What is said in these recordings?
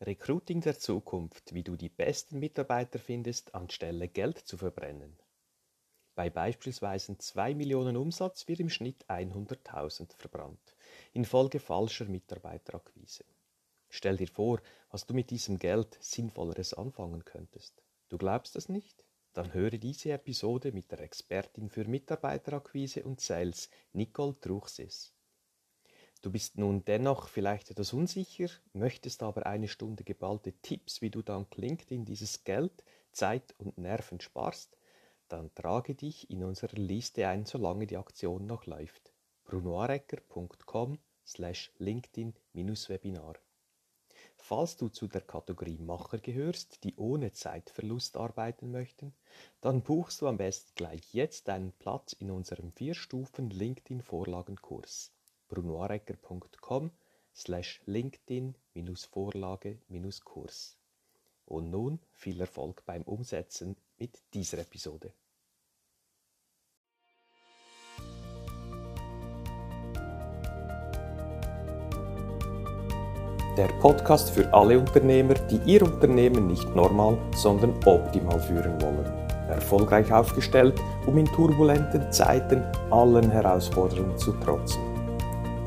Recruiting der Zukunft, wie du die besten Mitarbeiter findest, anstelle Geld zu verbrennen. Bei beispielsweise 2 Millionen Umsatz wird im Schnitt 100.000 verbrannt, infolge falscher Mitarbeiterakquise. Stell dir vor, was du mit diesem Geld Sinnvolleres anfangen könntest. Du glaubst das nicht? Dann höre diese Episode mit der Expertin für Mitarbeiterakquise und Sales, Nicole Truchsis. Du bist nun dennoch vielleicht etwas unsicher, möchtest aber eine Stunde geballte Tipps, wie du dank LinkedIn dieses Geld, Zeit und Nerven sparst, dann trage dich in unserer Liste ein, solange die Aktion noch läuft. brunoarecker.com slash LinkedIn-Webinar. Falls du zu der Kategorie Macher gehörst, die ohne Zeitverlust arbeiten möchten, dann buchst du am besten gleich jetzt einen Platz in unserem Vier-Stufen LinkedIn-Vorlagenkurs brunoarecker.com slash LinkedIn-Vorlage-Kurs. Und nun viel Erfolg beim Umsetzen mit dieser Episode. Der Podcast für alle Unternehmer, die ihr Unternehmen nicht normal, sondern optimal führen wollen. Erfolgreich aufgestellt, um in turbulenten Zeiten allen Herausforderungen zu trotzen.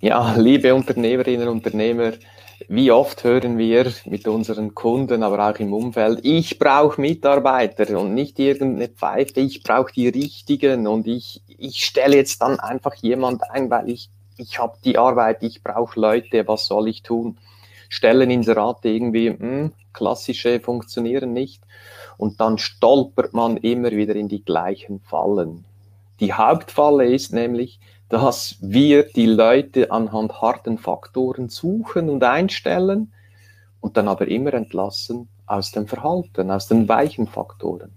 Ja, liebe Unternehmerinnen und Unternehmer, wie oft hören wir mit unseren Kunden, aber auch im Umfeld, ich brauche Mitarbeiter und nicht irgendeine Pfeife, ich brauche die richtigen und ich, ich stelle jetzt dann einfach jemand ein, weil ich, ich habe die Arbeit, ich brauche Leute, was soll ich tun? Stellen Inserate irgendwie, mh, hm, klassische funktionieren nicht und dann stolpert man immer wieder in die gleichen Fallen. Die Hauptfalle ist nämlich, dass wir die Leute anhand harten Faktoren suchen und einstellen und dann aber immer entlassen aus dem Verhalten, aus den weichen Faktoren.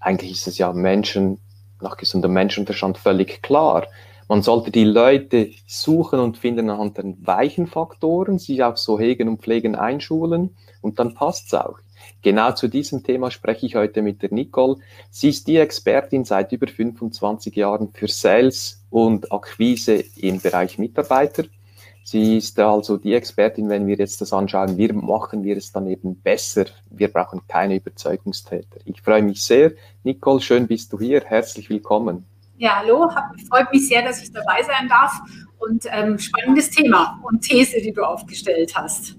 Eigentlich ist es ja Menschen, nach gesundem Menschenverstand völlig klar. Man sollte die Leute suchen und finden anhand den weichen Faktoren, sie auch so hegen und pflegen einschulen und dann passt es auch. Genau zu diesem Thema spreche ich heute mit der Nicole. Sie ist die Expertin seit über 25 Jahren für Sales und Akquise im Bereich Mitarbeiter. Sie ist also die Expertin, wenn wir jetzt das anschauen, wie machen wir es dann eben besser. Wir brauchen keine Überzeugungstäter. Ich freue mich sehr. Nicole, schön bist du hier. Herzlich willkommen. Ja, hallo. Freut mich sehr, dass ich dabei sein darf. Und ähm, spannendes Thema und These, die du aufgestellt hast.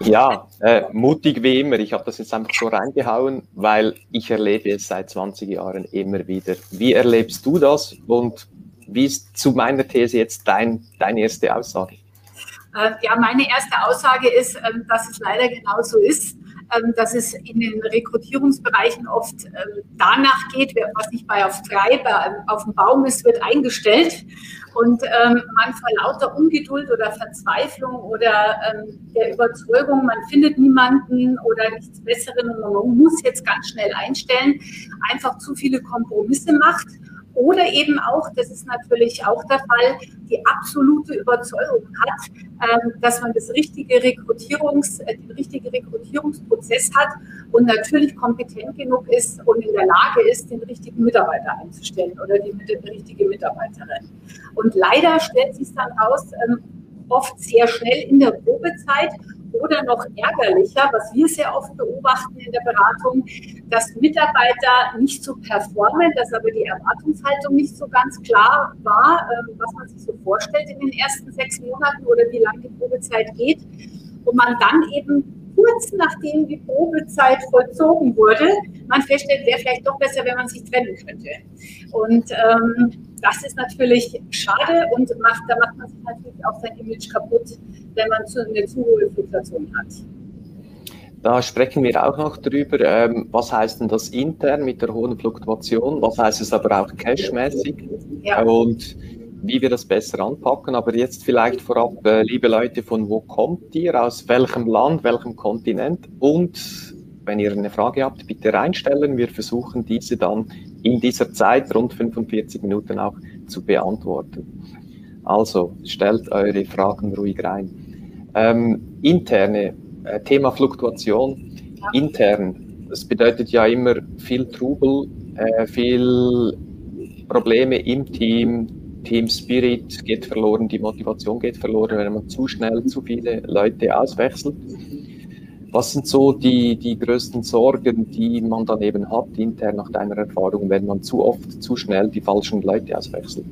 Ja, äh, mutig wie immer. Ich habe das jetzt einfach so reingehauen, weil ich erlebe es seit 20 Jahren immer wieder. Wie erlebst du das und wie ist zu meiner These jetzt dein, deine erste Aussage? Äh, ja, meine erste Aussage ist, ähm, dass es leider genauso ist, ähm, dass es in den Rekrutierungsbereichen oft ähm, danach geht, was nicht bei auf drei auf dem Baum ist, wird eingestellt und ähm, man vor lauter Ungeduld oder Verzweiflung oder ähm, der Überzeugung, man findet niemanden oder nichts Besseren und man muss jetzt ganz schnell einstellen, einfach zu viele Kompromisse macht. Oder eben auch, das ist natürlich auch der Fall, die absolute Überzeugung hat, ähm, dass man das richtige Rekrutierungs, äh, den richtigen Rekrutierungsprozess hat und natürlich kompetent genug ist und in der Lage ist, den richtigen Mitarbeiter einzustellen oder die, die richtige Mitarbeiterin. Und leider stellt sich dann raus, ähm, oft sehr schnell in der Probezeit oder noch ärgerlicher, was wir sehr oft beobachten in der Beratung, dass Mitarbeiter nicht so performen, dass aber die Erwartungshaltung nicht so ganz klar war, ähm, was man sich so vorstellt in den ersten sechs Monaten oder wie lange die Probezeit geht. Und man dann eben kurz nachdem die Probezeit vollzogen wurde, man feststellt, wäre vielleicht doch besser, wenn man sich trennen könnte. Und ähm, das ist natürlich schade und macht, da macht man sich natürlich auch sein Image kaputt, wenn man zu, eine zu hohe Fluktuation hat. Da sprechen wir auch noch drüber. Ähm, was heißt denn das intern mit der hohen Fluktuation? Was heißt es aber auch cashmäßig? Ja. Und wie wir das besser anpacken. Aber jetzt vielleicht vorab, äh, liebe Leute, von wo kommt ihr, aus welchem Land, welchem Kontinent und wenn ihr eine Frage habt, bitte reinstellen. Wir versuchen diese dann in dieser Zeit, rund 45 Minuten auch, zu beantworten. Also stellt eure Fragen ruhig rein. Ähm, interne, äh, Thema Fluktuation, intern, das bedeutet ja immer viel Trubel, äh, viel Probleme im Team, Team Spirit geht verloren, die Motivation geht verloren, wenn man zu schnell zu viele Leute auswechselt. Was sind so die, die größten Sorgen, die man dann eben hat intern nach deiner Erfahrung, wenn man zu oft, zu schnell die falschen Leute auswechselt?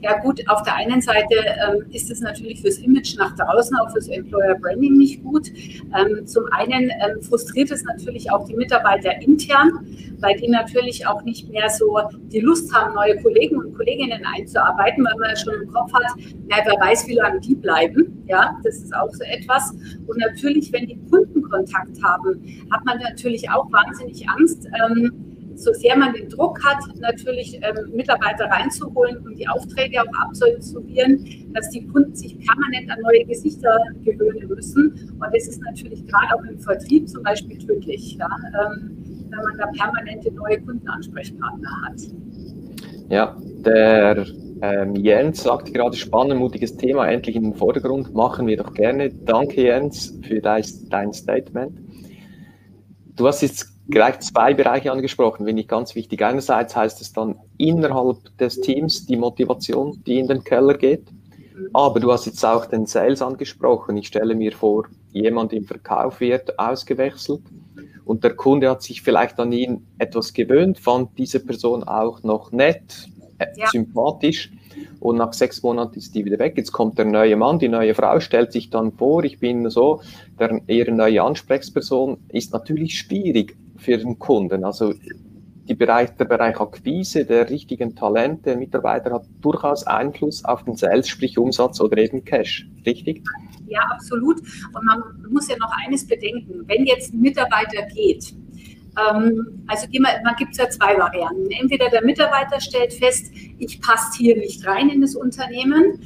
Ja gut, auf der einen Seite ähm, ist es natürlich fürs Image nach draußen, auch fürs Employer Branding nicht gut. Ähm, zum einen ähm, frustriert es natürlich auch die Mitarbeiter intern, weil die natürlich auch nicht mehr so die Lust haben, neue Kollegen und Kolleginnen einzuarbeiten, weil man ja schon im Kopf hat, na, wer weiß, wie lange die bleiben. Ja, das ist auch so etwas. Und natürlich, wenn die Kunden Kontakt haben, hat man natürlich auch wahnsinnig Angst. Ähm, so sehr man den Druck hat, natürlich ähm, Mitarbeiter reinzuholen und die Aufträge auch abzusolvieren, dass die Kunden sich permanent an neue Gesichter gewöhnen müssen. Und das ist natürlich gerade auch im Vertrieb zum Beispiel tödlich, ja, ähm, wenn man da permanente neue Kundenansprechpartner hat. Ja, der ähm, Jens sagt gerade, spannend, mutiges Thema, endlich in den Vordergrund, machen wir doch gerne. Danke Jens für dein Statement. Du hast jetzt gleich zwei Bereiche angesprochen, finde ich ganz wichtig. Einerseits heißt es dann innerhalb des Teams die Motivation, die in den Keller geht. Aber du hast jetzt auch den Sales angesprochen. Ich stelle mir vor, jemand im Verkauf wird ausgewechselt und der Kunde hat sich vielleicht an ihn etwas gewöhnt, fand diese Person auch noch nett, äh, ja. sympathisch und nach sechs Monaten ist die wieder weg. Jetzt kommt der neue Mann, die neue Frau stellt sich dann vor, ich bin so, der, ihre neue Ansprechperson ist natürlich schwierig für den Kunden. Also Bereich, der Bereich Akquise der richtigen Talente, Mitarbeiter hat durchaus Einfluss auf den Sales, sprich Umsatz oder eben Cash, richtig? Ja, absolut. Und man muss ja noch eines bedenken, wenn jetzt ein Mitarbeiter geht, ähm, also man gibt es ja zwei Varianten. Entweder der Mitarbeiter stellt fest, ich passe hier nicht rein in das Unternehmen,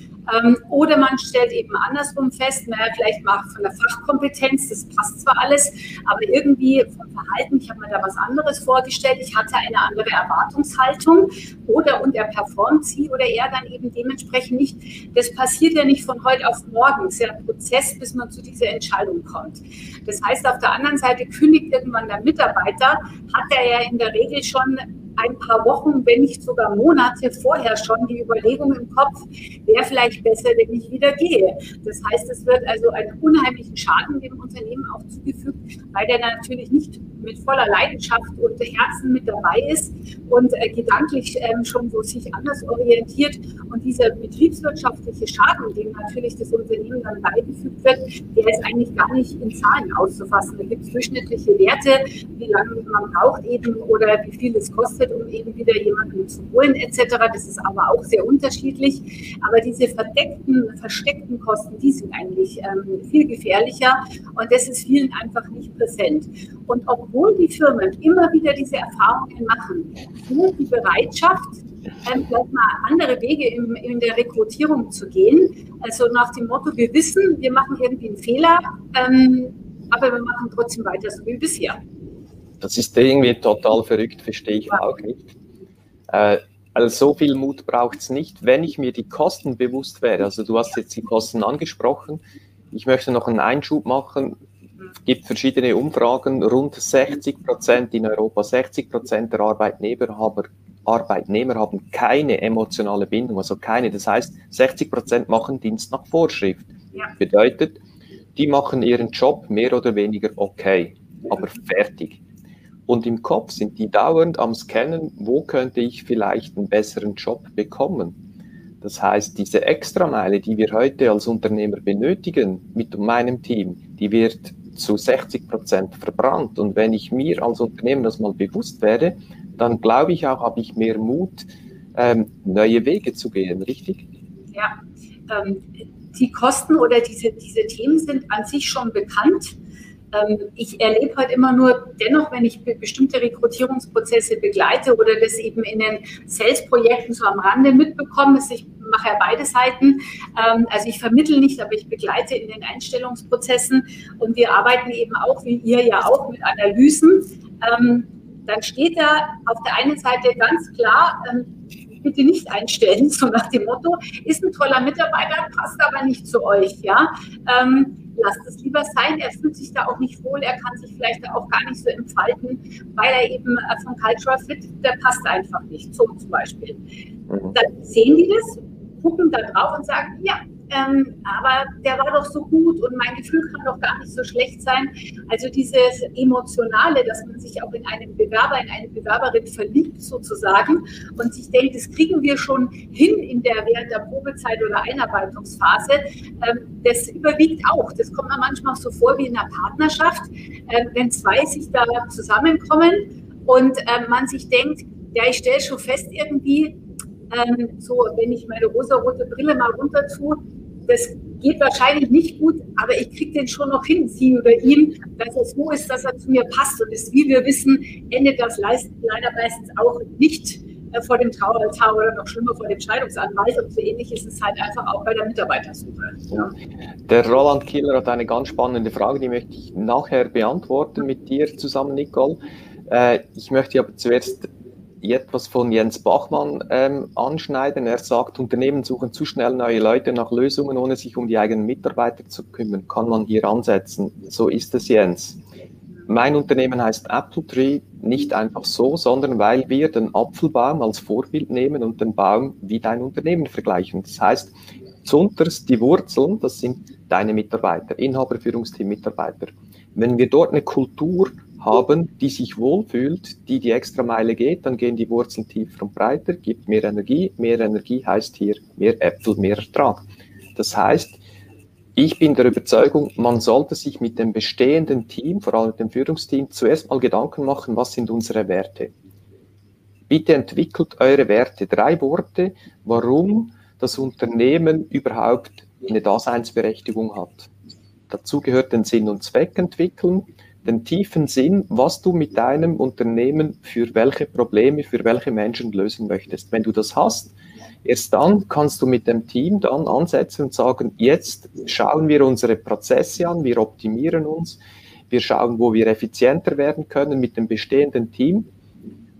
oder man stellt eben andersrum fest, naja, vielleicht mal von der Fachkompetenz, das passt zwar alles, aber irgendwie vom Verhalten, ich habe mir da was anderes vorgestellt, ich hatte eine andere Erwartungshaltung oder und er performt sie oder er dann eben dementsprechend nicht. Das passiert ja nicht von heute auf morgen, es ist ja ein Prozess, bis man zu dieser Entscheidung kommt. Das heißt, auf der anderen Seite kündigt irgendwann der Mitarbeiter, hat er ja in der Regel schon ein paar Wochen, wenn nicht sogar Monate vorher schon die Überlegung im Kopf, wäre vielleicht besser, wenn ich wieder gehe. Das heißt, es wird also einen unheimlichen Schaden dem Unternehmen auch zugefügt, weil der natürlich nicht mit voller Leidenschaft und Herzen mit dabei ist und äh, gedanklich ähm, schon so sich anders orientiert. Und dieser betriebswirtschaftliche Schaden, dem natürlich das Unternehmen dann beigefügt wird, der ist eigentlich gar nicht in Zahlen auszufassen. Da gibt es durchschnittliche Werte, wie lange man braucht eben oder wie viel es kostet, um eben wieder jemanden zu holen etc. Das ist aber auch sehr unterschiedlich. Aber diese verdeckten, versteckten Kosten, die sind eigentlich ähm, viel gefährlicher und das ist vielen einfach nicht präsent. Und obwohl die Firmen immer wieder diese Erfahrungen machen, die Bereitschaft, ähm, vielleicht mal andere Wege in, in, der Rekrutierung zu gehen. Also nach dem Motto, wir wissen, wir machen irgendwie einen Fehler, ähm, aber wir machen trotzdem weiter so wie bisher. Das ist irgendwie total verrückt, verstehe ich auch nicht. Äh, also so viel Mut braucht es nicht, wenn ich mir die Kosten bewusst wäre. Also du hast jetzt die Kosten angesprochen. Ich möchte noch einen Einschub machen gibt verschiedene Umfragen, rund 60 Prozent in Europa, 60 Prozent der Arbeitnehmer haben, Arbeitnehmer haben keine emotionale Bindung, also keine. Das heißt, 60 Prozent machen Dienst nach Vorschrift. Ja. Bedeutet, die machen ihren Job mehr oder weniger okay, aber fertig. Und im Kopf sind die dauernd am Scannen, wo könnte ich vielleicht einen besseren Job bekommen. Das heißt, diese Extrameile, die wir heute als Unternehmer benötigen mit meinem Team, die wird zu 60 Prozent verbrannt. Und wenn ich mir als Unternehmer das mal bewusst werde, dann glaube ich auch, habe ich mehr Mut, ähm, neue Wege zu gehen, richtig? Ja, ähm, die Kosten oder diese, diese Themen sind an sich schon bekannt. Ähm, ich erlebe halt immer nur, dennoch, wenn ich bestimmte Rekrutierungsprozesse begleite oder das eben in den Sales-Projekten so am Rande mitbekomme, ich mache ja beide Seiten. Ähm, also ich vermittle nicht, aber ich begleite in den Einstellungsprozessen und wir arbeiten eben auch, wie ihr ja auch, mit Analysen. Ähm, dann steht da auf der einen Seite ganz klar, bitte nicht einstellen, so nach dem Motto, ist ein toller Mitarbeiter, passt aber nicht zu euch, ja. Ähm, lasst es lieber sein. Er fühlt sich da auch nicht wohl, er kann sich vielleicht auch gar nicht so entfalten, weil er eben äh, vom Cultural Fit, der passt einfach nicht, so zum Beispiel. Mhm. Dann sehen die das, gucken da drauf und sagen, ja, ähm, aber der war doch so gut und mein Gefühl kann doch gar nicht so schlecht sein. Also dieses Emotionale, dass man sich auch in einen Bewerber, in eine Bewerberin verliebt sozusagen und sich denkt, das kriegen wir schon hin in der, während der Probezeit oder Einarbeitungsphase, ähm, das überwiegt auch. Das kommt mir manchmal so vor wie in einer Partnerschaft, äh, wenn zwei sich da zusammenkommen und äh, man sich denkt, ja, ich stelle schon fest irgendwie, ähm, so, wenn ich meine rosa-rote Brille mal runter tue, das geht wahrscheinlich nicht gut, aber ich kriege den schon noch hin, sie oder ihn, dass er so ist, dass er zu mir passt. Und das, wie wir wissen, endet das leider meistens auch nicht äh, vor dem Traualtar oder noch schlimmer vor dem Scheidungsanwalt. Und so ähnlich ist es halt einfach auch bei der Mitarbeitersuche. Ja. Der Roland Killer hat eine ganz spannende Frage, die möchte ich nachher beantworten mit dir zusammen, Nicole. Äh, ich möchte aber zuerst etwas von Jens Bachmann ähm, anschneiden. Er sagt, Unternehmen suchen zu schnell neue Leute nach Lösungen, ohne sich um die eigenen Mitarbeiter zu kümmern. Kann man hier ansetzen? So ist es, Jens. Mein Unternehmen heißt Apple Tree nicht einfach so, sondern weil wir den Apfelbaum als Vorbild nehmen und den Baum wie dein Unternehmen vergleichen. Das heißt, zunterst die Wurzeln, das sind deine Mitarbeiter, Inhaber, Führungsteam, Mitarbeiter. Wenn wir dort eine Kultur haben, die sich wohlfühlt, die die extra Meile geht, dann gehen die Wurzeln tiefer und breiter, gibt mehr Energie. Mehr Energie heißt hier mehr Äpfel, mehr Ertrag. Das heißt, ich bin der Überzeugung, man sollte sich mit dem bestehenden Team, vor allem mit dem Führungsteam, zuerst mal Gedanken machen, was sind unsere Werte. Bitte entwickelt eure Werte. Drei Worte, warum das Unternehmen überhaupt eine Daseinsberechtigung hat. Dazu gehört den Sinn und Zweck entwickeln, den tiefen Sinn, was du mit deinem Unternehmen für welche Probleme, für welche Menschen lösen möchtest. Wenn du das hast, erst dann kannst du mit dem Team dann ansetzen und sagen, jetzt schauen wir unsere Prozesse an, wir optimieren uns, wir schauen, wo wir effizienter werden können mit dem bestehenden Team.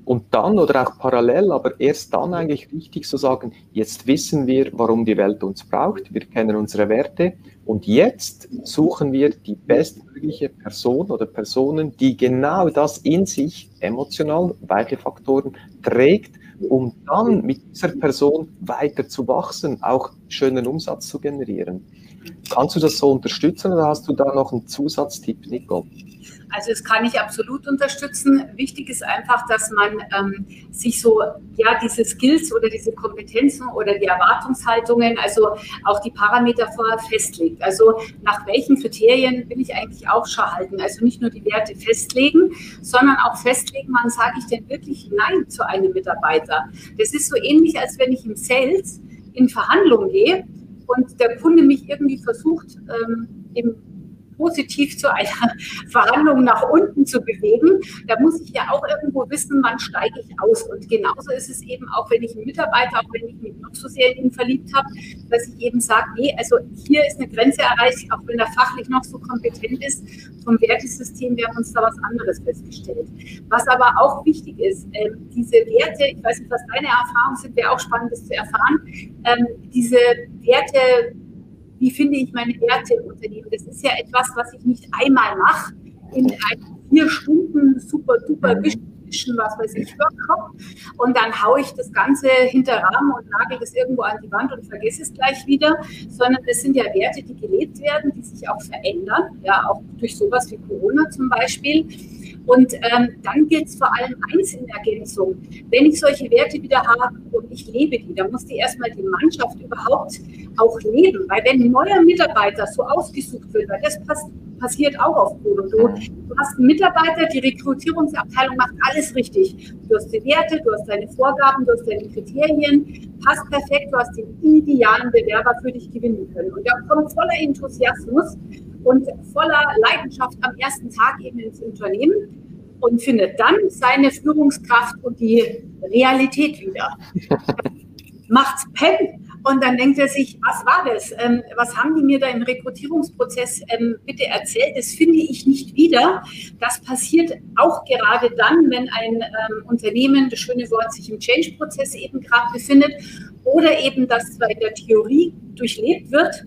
Und dann oder auch parallel, aber erst dann eigentlich richtig zu so sagen, jetzt wissen wir, warum die Welt uns braucht, wir kennen unsere Werte und jetzt suchen wir die bestmögliche Person oder Personen, die genau das in sich emotional, weiche Faktoren trägt, um dann mit dieser Person weiter zu wachsen, auch schönen Umsatz zu generieren. Kannst du das so unterstützen oder hast du da noch einen Zusatztipp, Nicole? Also das kann ich absolut unterstützen. Wichtig ist einfach, dass man ähm, sich so, ja, diese Skills oder diese Kompetenzen oder die Erwartungshaltungen, also auch die Parameter vorher festlegt. Also nach welchen Kriterien will ich eigentlich Ausschau halten? Also nicht nur die Werte festlegen, sondern auch festlegen, wann sage ich denn wirklich Nein zu einem Mitarbeiter. Das ist so ähnlich, als wenn ich im Sales in Verhandlungen gehe und der Kunde mich irgendwie versucht, ähm, im positiv zu einer Verhandlung nach unten zu bewegen, da muss ich ja auch irgendwo wissen, wann steige ich aus. Und genauso ist es eben auch, wenn ich einen Mitarbeiter, auch wenn ich mich noch so sehr in ihn verliebt habe, dass ich eben sage, nee, also hier ist eine Grenze erreicht, auch wenn er fachlich noch so kompetent ist. Vom Wertesystem, wir haben uns da was anderes festgestellt. Was aber auch wichtig ist, äh, diese Werte, ich weiß nicht, was deine Erfahrungen sind, wäre auch spannend, das zu erfahren, ähm, diese Werte, wie finde ich meine Werte im Unternehmen. Das ist ja etwas, was ich nicht einmal mache in einem vier Stunden super duper Vision, was weiß ich, Workshop und dann haue ich das Ganze hinter Rahmen und nagel das irgendwo an die Wand und vergesse es gleich wieder, sondern es sind ja Werte, die gelebt werden, die sich auch verändern, ja, auch durch sowas wie Corona zum Beispiel. Und ähm, dann gilt es vor allem eins in Ergänzung. Wenn ich solche Werte wieder habe und ich lebe die, dann muss die erstmal die Mannschaft überhaupt auch leben. Weil wenn ein neuer Mitarbeiter so ausgesucht wird, weil das pass passiert auch auf Boden. Du, hast einen Mitarbeiter, die Rekrutierungsabteilung macht alles richtig. Du hast die Werte, du hast deine Vorgaben, du hast deine Kriterien, passt perfekt, du hast den idealen Bewerber für dich gewinnen können. Und der kommt voller Enthusiasmus und voller Leidenschaft am ersten Tag eben ins Unternehmen und findet dann seine Führungskraft und die Realität wieder. Macht's Pen und dann denkt er sich, was war das? Ähm, was haben die mir da im Rekrutierungsprozess ähm, bitte erzählt? Das finde ich nicht wieder. Das passiert auch gerade dann, wenn ein ähm, Unternehmen, das schöne Wort, sich im Change-Prozess eben gerade befindet oder eben das in der Theorie durchlebt wird,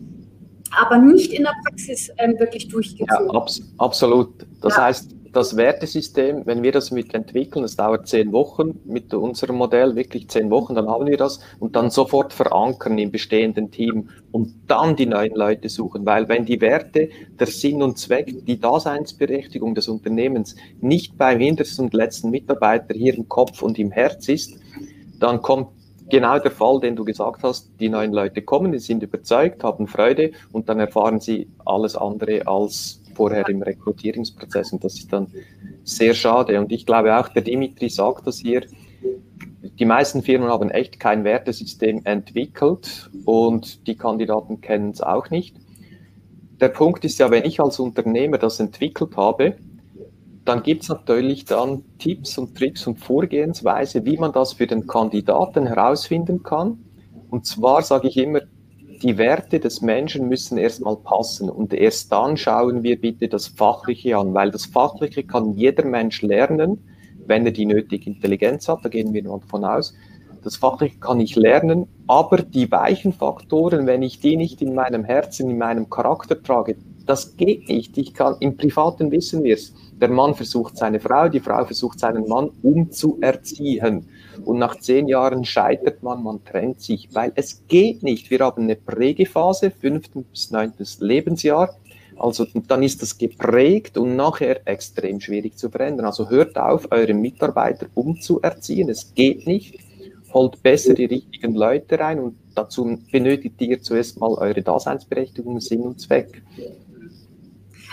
aber nicht in der Praxis ähm, wirklich durchgezogen. Ja, abs absolut. Das ja. heißt, das Wertesystem, wenn wir das mitentwickeln, das dauert zehn Wochen mit unserem Modell, wirklich zehn Wochen, dann haben wir das und dann sofort verankern im bestehenden Team und dann die neuen Leute suchen, weil wenn die Werte, der Sinn und Zweck, die Daseinsberechtigung des Unternehmens nicht beim hintersten und letzten Mitarbeiter hier im Kopf und im Herz ist, dann kommt genau der Fall, den du gesagt hast. Die neuen Leute kommen, die sind überzeugt, haben Freude und dann erfahren sie alles andere als vorher im Rekrutierungsprozess. Und das ist dann sehr schade. Und ich glaube auch, der Dimitri sagt das hier, die meisten Firmen haben echt kein Wertesystem entwickelt und die Kandidaten kennen es auch nicht. Der Punkt ist ja, wenn ich als Unternehmer das entwickelt habe, dann gibt es natürlich dann Tipps und Tricks und Vorgehensweise, wie man das für den Kandidaten herausfinden kann. Und zwar sage ich immer, die Werte des Menschen müssen erstmal passen und erst dann schauen wir bitte das Fachliche an, weil das Fachliche kann jeder Mensch lernen, wenn er die nötige Intelligenz hat, da gehen wir mal davon aus. Das Fachliche kann ich lernen, aber die weichen Faktoren, wenn ich die nicht in meinem Herzen, in meinem Charakter trage, das geht nicht. Ich kann, im Privaten wissen wir es. Der Mann versucht seine Frau, die Frau versucht seinen Mann umzuerziehen. Und nach zehn Jahren scheitert man, man trennt sich, weil es geht nicht. Wir haben eine Prägephase, fünftes bis neuntes Lebensjahr. Also dann ist das geprägt und nachher extrem schwierig zu verändern. Also hört auf, eure Mitarbeiter umzuerziehen. Es geht nicht. Holt besser die richtigen Leute rein und dazu benötigt ihr zuerst mal eure Daseinsberechtigung, Sinn und Zweck.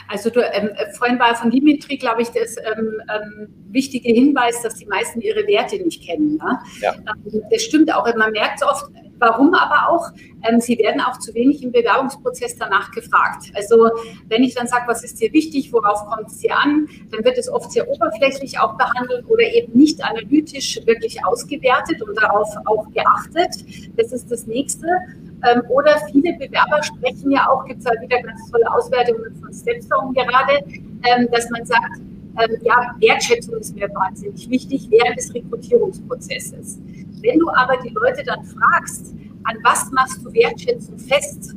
Also du, ähm, vorhin war von Dimitri, glaube ich, das ähm, ähm, wichtige Hinweis, dass die meisten ihre Werte nicht kennen. Ne? Ja. Ähm, das stimmt auch. Man merkt es oft, warum aber auch, ähm, sie werden auch zu wenig im Bewerbungsprozess danach gefragt. Also wenn ich dann sage, was ist dir wichtig, worauf kommt es dir an, dann wird es oft sehr oberflächlich auch behandelt oder eben nicht analytisch wirklich ausgewertet und darauf auch geachtet. Das ist das Nächste. Ähm, oder viele Bewerber sprechen ja auch, gibt es halt wieder ganz tolle Auswertungen von Stepstone gerade, ähm, dass man sagt, ähm, ja, Wertschätzung ist mir wahnsinnig wichtig während des Rekrutierungsprozesses. Wenn du aber die Leute dann fragst, an was machst du Wertschätzung fest,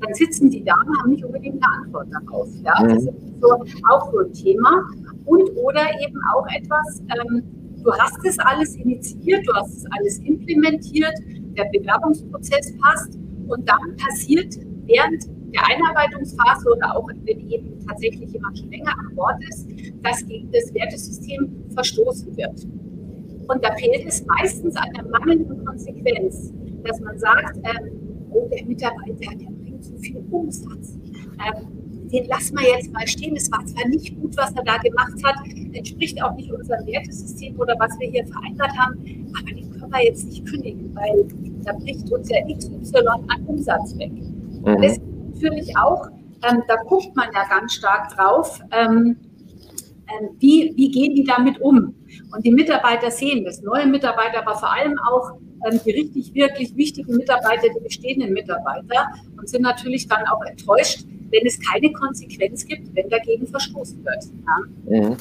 dann sitzen die da und haben nicht unbedingt eine Antwort darauf. Ja? Das ist so, auch so ein Thema. Und oder eben auch etwas, ähm, du hast es alles initiiert, du hast es alles implementiert, der Bewerbungsprozess passt und dann passiert während der Einarbeitungsphase oder auch wenn eben tatsächlich jemand schon länger an Bord ist, dass gegen das Wertesystem verstoßen wird. Und da fehlt es meistens an der mangelnden Konsequenz, dass man sagt, ähm, oh, der Mitarbeiter, der bringt so viel Umsatz. Ähm, den lassen wir jetzt mal stehen. Es war zwar nicht gut, was er da gemacht hat, entspricht auch nicht unserem Wertesystem oder was wir hier vereinbart haben, aber den können wir jetzt nicht kündigen, weil da bricht uns ja XY an Umsatz weg. Mhm. Das ist natürlich auch, ähm, da guckt man ja ganz stark drauf, ähm, ähm, wie, wie gehen die damit um? Und die Mitarbeiter sehen das, neue Mitarbeiter, aber vor allem auch ähm, die richtig, wirklich wichtigen Mitarbeiter, die bestehenden Mitarbeiter und sind natürlich dann auch enttäuscht, wenn es keine Konsequenz gibt, wenn dagegen verstoßen wird. Ja? Mhm.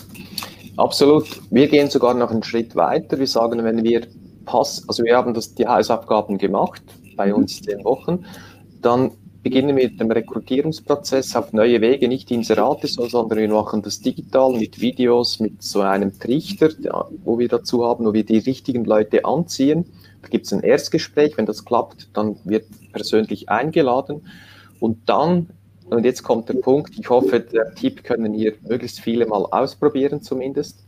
Absolut. Wir gehen sogar noch einen Schritt weiter. Wir sagen, wenn wir Pass, also wir haben das, die Hausaufgaben gemacht, bei mhm. uns zehn Wochen, dann beginnen wir mit dem Rekrutierungsprozess auf neue Wege, nicht Inserate, sondern wir machen das digital mit Videos, mit so einem Trichter, wo wir dazu haben, wo wir die richtigen Leute anziehen. Da gibt es ein Erstgespräch, wenn das klappt, dann wird persönlich eingeladen und dann, und jetzt kommt der Punkt, ich hoffe, der Tipp können hier möglichst viele mal ausprobieren zumindest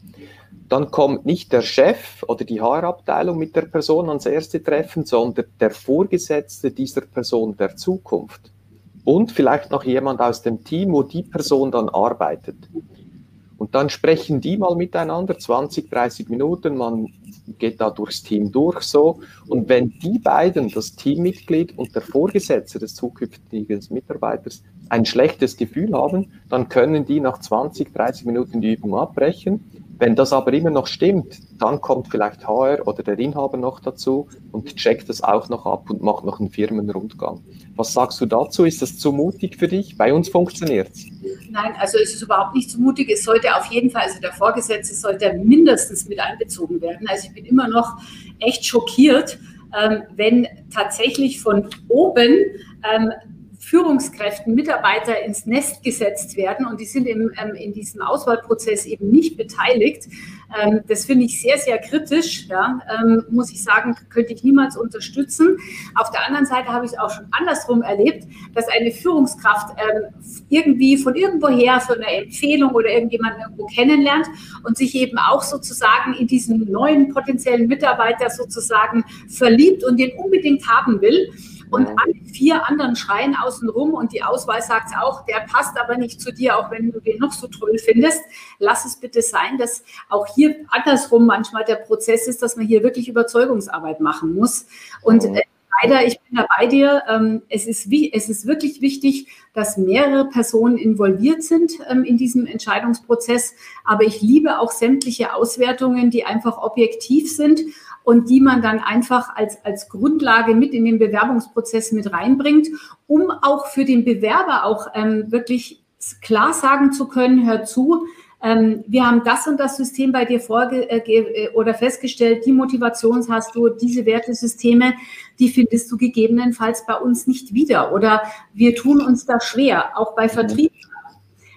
dann kommt nicht der Chef oder die HR-Abteilung mit der Person ans erste Treffen, sondern der Vorgesetzte dieser Person der Zukunft. Und vielleicht noch jemand aus dem Team, wo die Person dann arbeitet. Und dann sprechen die mal miteinander, 20, 30 Minuten, man geht da durchs Team durch so. Und wenn die beiden, das Teammitglied und der Vorgesetzte des zukünftigen Mitarbeiters, ein schlechtes Gefühl haben, dann können die nach 20, 30 Minuten die Übung abbrechen. Wenn das aber immer noch stimmt, dann kommt vielleicht HR oder der Inhaber noch dazu und checkt das auch noch ab und macht noch einen Firmenrundgang. Was sagst du dazu? Ist das zu mutig für dich? Bei uns funktioniert es. Nein, also es ist überhaupt nicht zu mutig. Es sollte auf jeden Fall, also der Vorgesetzte sollte mindestens mit einbezogen werden. Also ich bin immer noch echt schockiert, ähm, wenn tatsächlich von oben ähm, Führungskräften Mitarbeiter ins Nest gesetzt werden und die sind im, ähm, in diesem Auswahlprozess eben nicht beteiligt. Ähm, das finde ich sehr, sehr kritisch, ja, ähm, muss ich sagen, könnte ich niemals unterstützen. Auf der anderen Seite habe ich es auch schon andersrum erlebt, dass eine Führungskraft ähm, irgendwie von irgendwoher so eine Empfehlung oder irgendjemand irgendwo kennenlernt und sich eben auch sozusagen in diesen neuen potenziellen Mitarbeiter sozusagen verliebt und den unbedingt haben will und alle vier anderen schreien außenrum und die Auswahl sagt auch, der passt aber nicht zu dir, auch wenn du den noch so toll findest. Lass es bitte sein, dass auch hier andersrum manchmal der Prozess ist, dass man hier wirklich Überzeugungsarbeit machen muss. Und äh, leider, ich bin da bei dir. Ähm, es, ist wie, es ist wirklich wichtig, dass mehrere Personen involviert sind ähm, in diesem Entscheidungsprozess. Aber ich liebe auch sämtliche Auswertungen, die einfach objektiv sind und die man dann einfach als, als Grundlage mit in den Bewerbungsprozess mit reinbringt, um auch für den Bewerber auch ähm, wirklich klar sagen zu können, hör zu, ähm, wir haben das und das System bei dir vorge äh, äh, oder festgestellt, die Motivation hast du, diese Wertesysteme, die findest du gegebenenfalls bei uns nicht wieder oder wir tun uns da schwer, auch bei mhm. Vertrieb.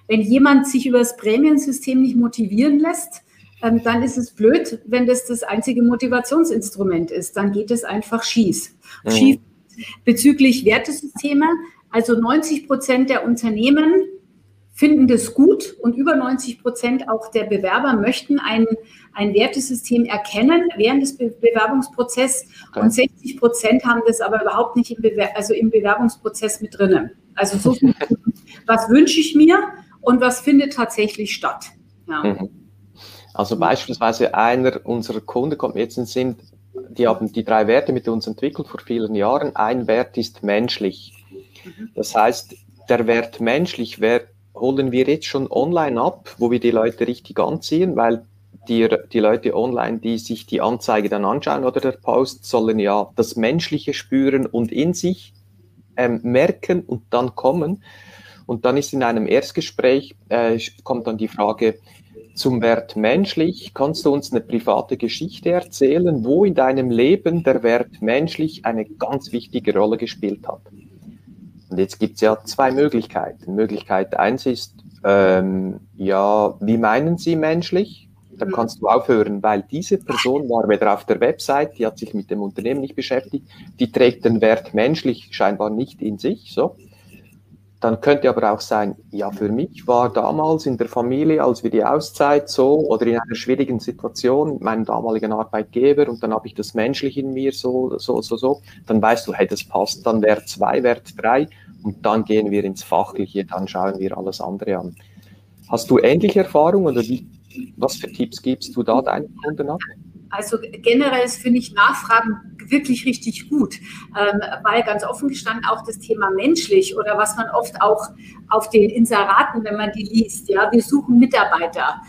Wenn jemand sich über das Prämiensystem nicht motivieren lässt, dann ist es blöd, wenn das das einzige Motivationsinstrument ist. Dann geht es einfach schief. Mhm. schief. Bezüglich Wertesysteme, also 90 Prozent der Unternehmen finden das gut und über 90 Prozent auch der Bewerber möchten ein, ein Wertesystem erkennen während des Be Bewerbungsprozesses okay. und 60 Prozent haben das aber überhaupt nicht im, Bewer also im Bewerbungsprozess mit drinnen. Also so viel, was wünsche ich mir und was findet tatsächlich statt. Ja. Mhm. Also beispielsweise einer unserer Kunden kommt jetzt in den Sinn, die haben die drei Werte mit uns entwickelt vor vielen Jahren. Ein Wert ist menschlich. Das heißt, der Wert menschlich wär, holen wir jetzt schon online ab, wo wir die Leute richtig anziehen, weil die, die Leute online, die sich die Anzeige dann anschauen oder der Post, sollen ja das Menschliche spüren und in sich ähm, merken und dann kommen. Und dann ist in einem Erstgespräch, äh, kommt dann die Frage, zum Wert menschlich. Kannst du uns eine private Geschichte erzählen, wo in deinem Leben der Wert menschlich eine ganz wichtige Rolle gespielt hat? Und jetzt gibt es ja zwei Möglichkeiten. Möglichkeit eins ist, ähm, ja, wie meinen Sie menschlich? Da mhm. kannst du aufhören, weil diese Person war weder auf der Website, die hat sich mit dem Unternehmen nicht beschäftigt, die trägt den Wert menschlich scheinbar nicht in sich, so. Dann könnte aber auch sein, ja, für mich war damals in der Familie, als wir die Auszeit so oder in einer schwierigen Situation mit meinem damaligen Arbeitgeber und dann habe ich das menschlich in mir so, so, so, so, dann weißt du, hey, das passt, dann Wert zwei, Wert drei und dann gehen wir ins Fachliche, dann schauen wir alles andere an. Hast du ähnliche Erfahrungen oder wie, was für Tipps gibst du da deinen Kunden ab? Also generell finde ich Nachfragen wirklich richtig gut, ähm, weil ganz offen gestanden auch das Thema menschlich oder was man oft auch auf den Inseraten, wenn man die liest, ja, wir suchen Mitarbeiter,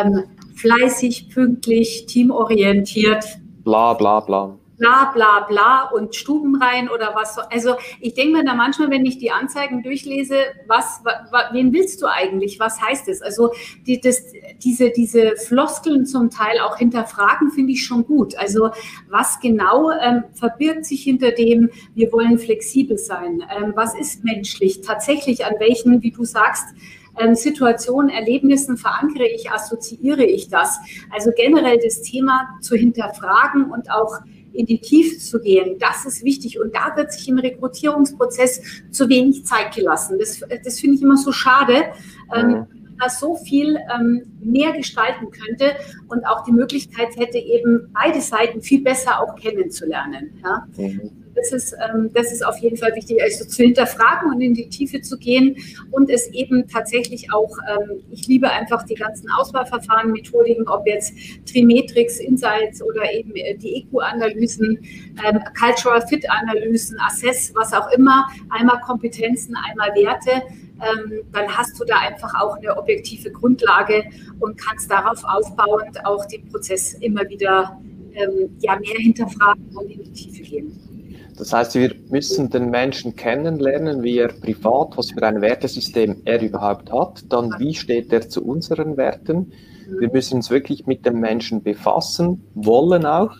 ähm, fleißig, pünktlich, teamorientiert. Bla bla bla bla bla bla und Stubenreihen oder was. Also ich denke mir da manchmal, wenn ich die Anzeigen durchlese, was, wa, wen willst du eigentlich? Was heißt es? Also die, das, diese, diese Floskeln zum Teil auch hinterfragen, finde ich schon gut. Also was genau ähm, verbirgt sich hinter dem, wir wollen flexibel sein? Ähm, was ist menschlich? Tatsächlich an welchen, wie du sagst, ähm, Situationen, Erlebnissen verankere ich, assoziiere ich das. Also generell das Thema zu hinterfragen und auch in die Tiefe zu gehen, das ist wichtig. Und da wird sich im Rekrutierungsprozess zu wenig Zeit gelassen. Das, das finde ich immer so schade. Ähm, dass so viel ähm, mehr gestalten könnte und auch die Möglichkeit hätte, eben beide Seiten viel besser auch kennenzulernen. Ja? Mhm. Das ist, ähm, das ist auf jeden Fall wichtig, also zu hinterfragen und in die Tiefe zu gehen und es eben tatsächlich auch, ähm, ich liebe einfach die ganzen Auswahlverfahren, Methodiken, ob jetzt Trimetrix, Insights oder eben äh, die EQ-Analysen, ähm, Cultural Fit-Analysen, Assess, was auch immer, einmal Kompetenzen, einmal Werte, ähm, dann hast du da einfach auch eine objektive Grundlage und kannst darauf aufbauend auch den Prozess immer wieder ähm, ja, mehr hinterfragen und in die Tiefe gehen. Das heißt, wir müssen den Menschen kennenlernen, wie er privat, was für ein Wertesystem er überhaupt hat, dann wie steht er zu unseren Werten. Wir müssen uns wirklich mit dem Menschen befassen, wollen auch.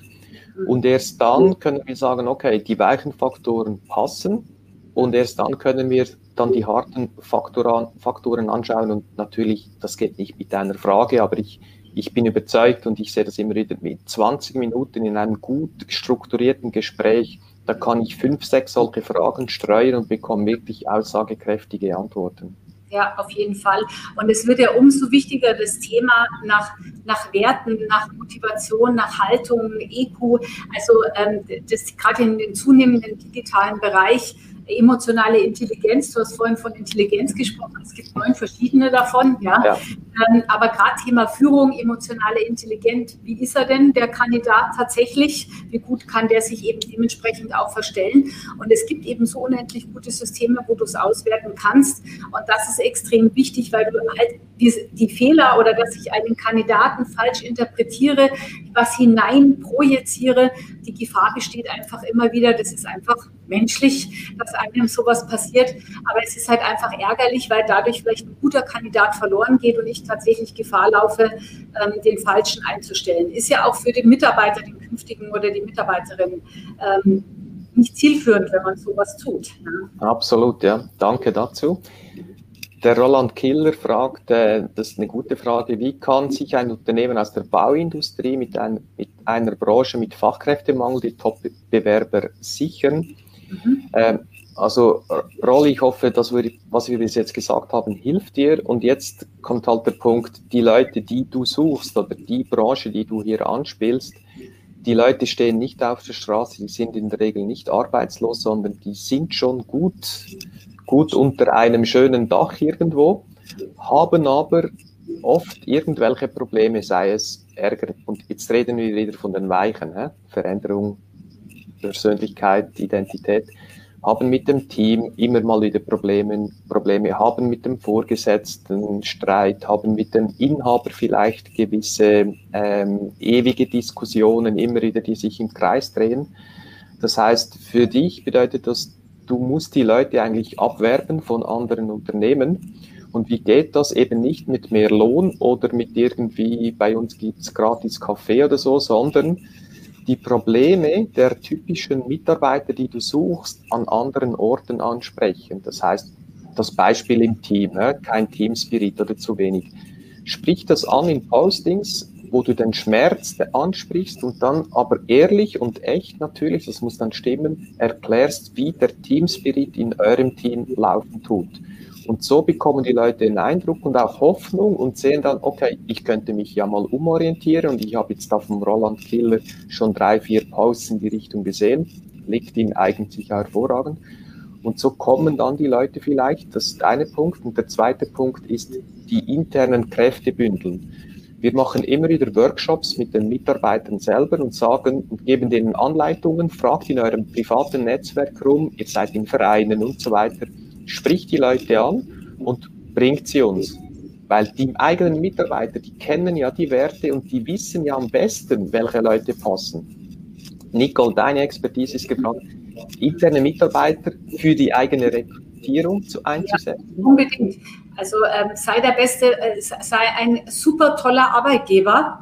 Und erst dann können wir sagen, okay, die weichen Faktoren passen. Und erst dann können wir dann die harten Faktoren, Faktoren anschauen. Und natürlich, das geht nicht mit einer Frage, aber ich, ich bin überzeugt und ich sehe das immer wieder mit 20 Minuten in einem gut strukturierten Gespräch da kann ich fünf, sechs solche Fragen streuen und bekomme wirklich aussagekräftige Antworten. Ja, auf jeden Fall. Und es wird ja umso wichtiger, das Thema nach, nach Werten, nach Motivation, nach Haltung, EQ, also ähm, das gerade in den zunehmenden digitalen Bereich emotionale Intelligenz. Du hast vorhin von Intelligenz gesprochen. Es gibt neun verschiedene davon. Ja. ja. Ähm, aber gerade Thema Führung, emotionale Intelligenz. Wie ist er denn, der Kandidat tatsächlich? Wie gut kann der sich eben dementsprechend auch verstellen? Und es gibt eben so unendlich gute Systeme, wo du es auswerten kannst. Und das ist extrem wichtig, weil du halt die, die Fehler oder dass ich einen Kandidaten falsch interpretiere, was hinein projiziere, die Gefahr besteht einfach immer wieder. Das ist einfach menschlich, dass einem sowas passiert. Aber es ist halt einfach ärgerlich, weil dadurch vielleicht ein guter Kandidat verloren geht und ich tatsächlich Gefahr laufe, ähm, den falschen einzustellen. Ist ja auch für den Mitarbeiter, den künftigen oder die Mitarbeiterin ähm, nicht zielführend, wenn man sowas tut. Ne? Absolut, ja. Danke dazu. Der Roland Killer fragt, äh, das ist eine gute Frage, wie kann sich ein Unternehmen aus der Bauindustrie mit, ein, mit einer Branche mit Fachkräftemangel die Top-Bewerber sichern? Mhm. Ähm, also, Rolli, ich hoffe, dass wir, was wir bis jetzt gesagt haben, hilft dir. Und jetzt kommt halt der Punkt, die Leute, die du suchst oder die Branche, die du hier anspielst, die Leute stehen nicht auf der Straße, die sind in der Regel nicht arbeitslos, sondern die sind schon gut, gut unter einem schönen Dach irgendwo, haben aber oft irgendwelche Probleme, sei es Ärger. Und jetzt reden wir wieder von den Weichen, hä? Veränderung, Persönlichkeit, Identität haben mit dem Team immer mal wieder Probleme, Probleme, haben mit dem Vorgesetzten Streit, haben mit dem Inhaber vielleicht gewisse ähm, ewige Diskussionen, immer wieder, die sich im Kreis drehen. Das heißt, für dich bedeutet das, du musst die Leute eigentlich abwerben von anderen Unternehmen. Und wie geht das eben nicht mit mehr Lohn oder mit irgendwie, bei uns gibt's gratis Kaffee oder so, sondern die Probleme der typischen Mitarbeiter, die du suchst, an anderen Orten ansprechen. Das heißt, das Beispiel im Team, kein Teamspirit oder zu wenig. Sprich das an in Postings, wo du den Schmerz ansprichst und dann aber ehrlich und echt natürlich, das muss dann stimmen, erklärst, wie der Teamspirit in eurem Team laufen tut. Und so bekommen die Leute einen Eindruck und auch Hoffnung und sehen dann, okay, ich könnte mich ja mal umorientieren und ich habe jetzt da vom Roland Killer schon drei, vier Posts in die Richtung gesehen. Liegt ihm eigentlich hervorragend. Und so kommen dann die Leute vielleicht, das ist der eine Punkt. Und der zweite Punkt ist die internen Kräfte bündeln. Wir machen immer wieder Workshops mit den Mitarbeitern selber und sagen und geben denen Anleitungen, fragt in eurem privaten Netzwerk rum, ihr seid in Vereinen und so weiter spricht die Leute an und bringt sie uns. Weil die eigenen Mitarbeiter, die kennen ja die Werte und die wissen ja am besten, welche Leute passen. Nicole, deine Expertise ist gefragt, interne Mitarbeiter für die eigene Rekrutierung zu einzusetzen? Ja, unbedingt. Also ähm, sei der beste, äh, sei ein super toller Arbeitgeber,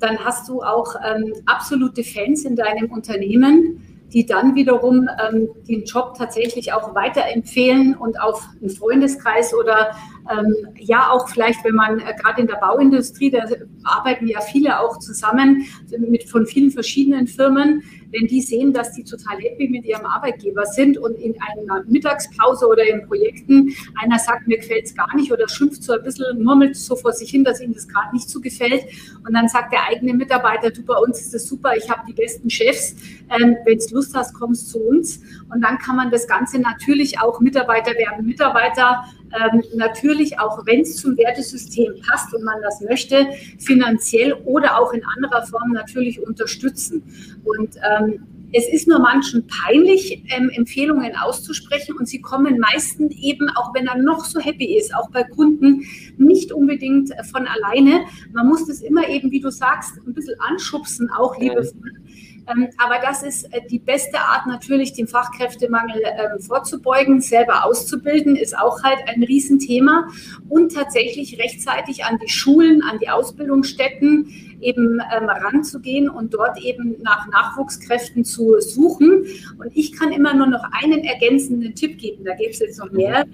dann hast du auch ähm, absolute Fans in deinem Unternehmen die dann wiederum ähm, den Job tatsächlich auch weiterempfehlen und auf einen Freundeskreis oder ähm, ja auch vielleicht, wenn man äh, gerade in der Bauindustrie, da arbeiten ja viele auch zusammen mit von vielen verschiedenen Firmen, wenn die sehen, dass die total happy mit ihrem Arbeitgeber sind und in einer Mittagspause oder in Projekten einer sagt, mir gefällt es gar nicht oder schimpft so ein bisschen, murmelt so vor sich hin, dass ihm das gerade nicht so gefällt und dann sagt der eigene Mitarbeiter, du, bei uns ist das super, ich habe die besten Chefs, ähm, wenn es Lust hast, kommst zu uns. Und dann kann man das Ganze natürlich auch Mitarbeiter werden Mitarbeiter, ähm, natürlich auch, wenn es zum Wertesystem passt und man das möchte, finanziell oder auch in anderer Form natürlich unterstützen. Und ähm, es ist nur manchen peinlich, ähm, Empfehlungen auszusprechen und sie kommen meistens eben, auch wenn er noch so happy ist, auch bei Kunden, nicht unbedingt von alleine. Man muss das immer eben, wie du sagst, ein bisschen anschubsen, auch liebevoll. Ähm, aber das ist äh, die beste Art natürlich, dem Fachkräftemangel ähm, vorzubeugen, selber auszubilden, ist auch halt ein Riesenthema. Und tatsächlich rechtzeitig an die Schulen, an die Ausbildungsstätten eben ähm, ranzugehen und dort eben nach Nachwuchskräften zu suchen. Und ich kann immer nur noch einen ergänzenden Tipp geben, da gibt es jetzt noch mehrere.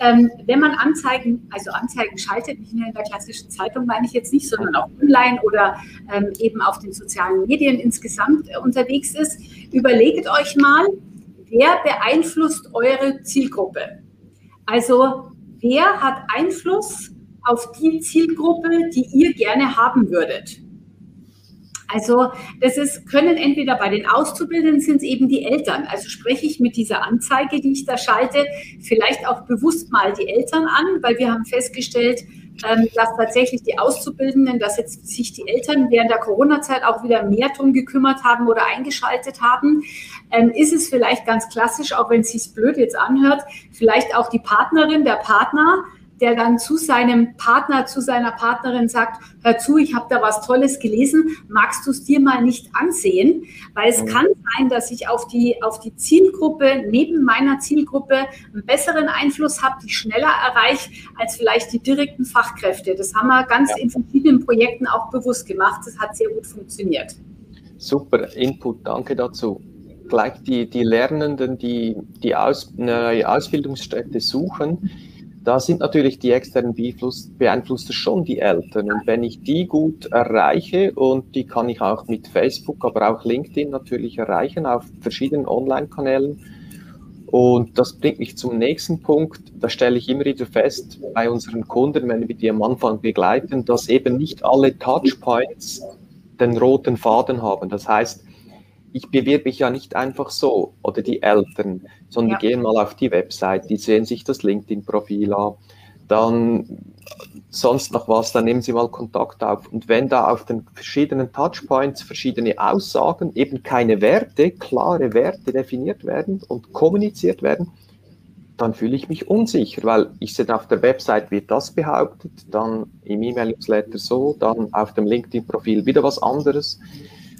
Ähm, wenn man Anzeigen, also Anzeigen schaltet, nicht nur in der klassischen Zeitung, meine ich jetzt nicht, sondern auch online oder ähm, eben auf den sozialen Medien insgesamt äh, unterwegs ist, überlegt euch mal, wer beeinflusst eure Zielgruppe? Also wer hat Einfluss auf die Zielgruppe, die ihr gerne haben würdet? Also das ist, können entweder bei den Auszubildenden sind es eben die Eltern. Also spreche ich mit dieser Anzeige, die ich da schalte, vielleicht auch bewusst mal die Eltern an, weil wir haben festgestellt, ähm, dass tatsächlich die Auszubildenden, dass jetzt sich die Eltern während der Corona-Zeit auch wieder mehr drum gekümmert haben oder eingeschaltet haben. Ähm, ist es vielleicht ganz klassisch, auch wenn es sich blöd jetzt anhört, vielleicht auch die Partnerin, der Partner, der dann zu seinem Partner, zu seiner Partnerin sagt, hör zu, ich habe da was Tolles gelesen, magst du es dir mal nicht ansehen? Weil es mhm. kann sein, dass ich auf die, auf die Zielgruppe, neben meiner Zielgruppe, einen besseren Einfluss habe, die schneller erreiche, als vielleicht die direkten Fachkräfte. Das haben wir ganz ja. in verschiedenen Projekten auch bewusst gemacht. Das hat sehr gut funktioniert. Super Input, danke dazu. Gleich die, die Lernenden, die, die Aus, eine neue Ausbildungsstätte suchen, da sind natürlich die externen Beeinflusser schon die Eltern. Und wenn ich die gut erreiche, und die kann ich auch mit Facebook, aber auch LinkedIn natürlich erreichen, auf verschiedenen Online-Kanälen, und das bringt mich zum nächsten Punkt. Da stelle ich immer wieder fest bei unseren Kunden, wenn wir die am Anfang begleiten, dass eben nicht alle Touchpoints den roten Faden haben. Das heißt, ich bewirbe mich ja nicht einfach so oder die Eltern, sondern ja. die gehen mal auf die Website, die sehen sich das LinkedIn-Profil an, dann sonst noch was, dann nehmen sie mal Kontakt auf. Und wenn da auf den verschiedenen Touchpoints verschiedene Aussagen, eben keine Werte, klare Werte definiert werden und kommuniziert werden, dann fühle ich mich unsicher, weil ich sehe auf der Website wird das behauptet, dann im E-Mail-Newsletter so, dann auf dem LinkedIn-Profil wieder was anderes.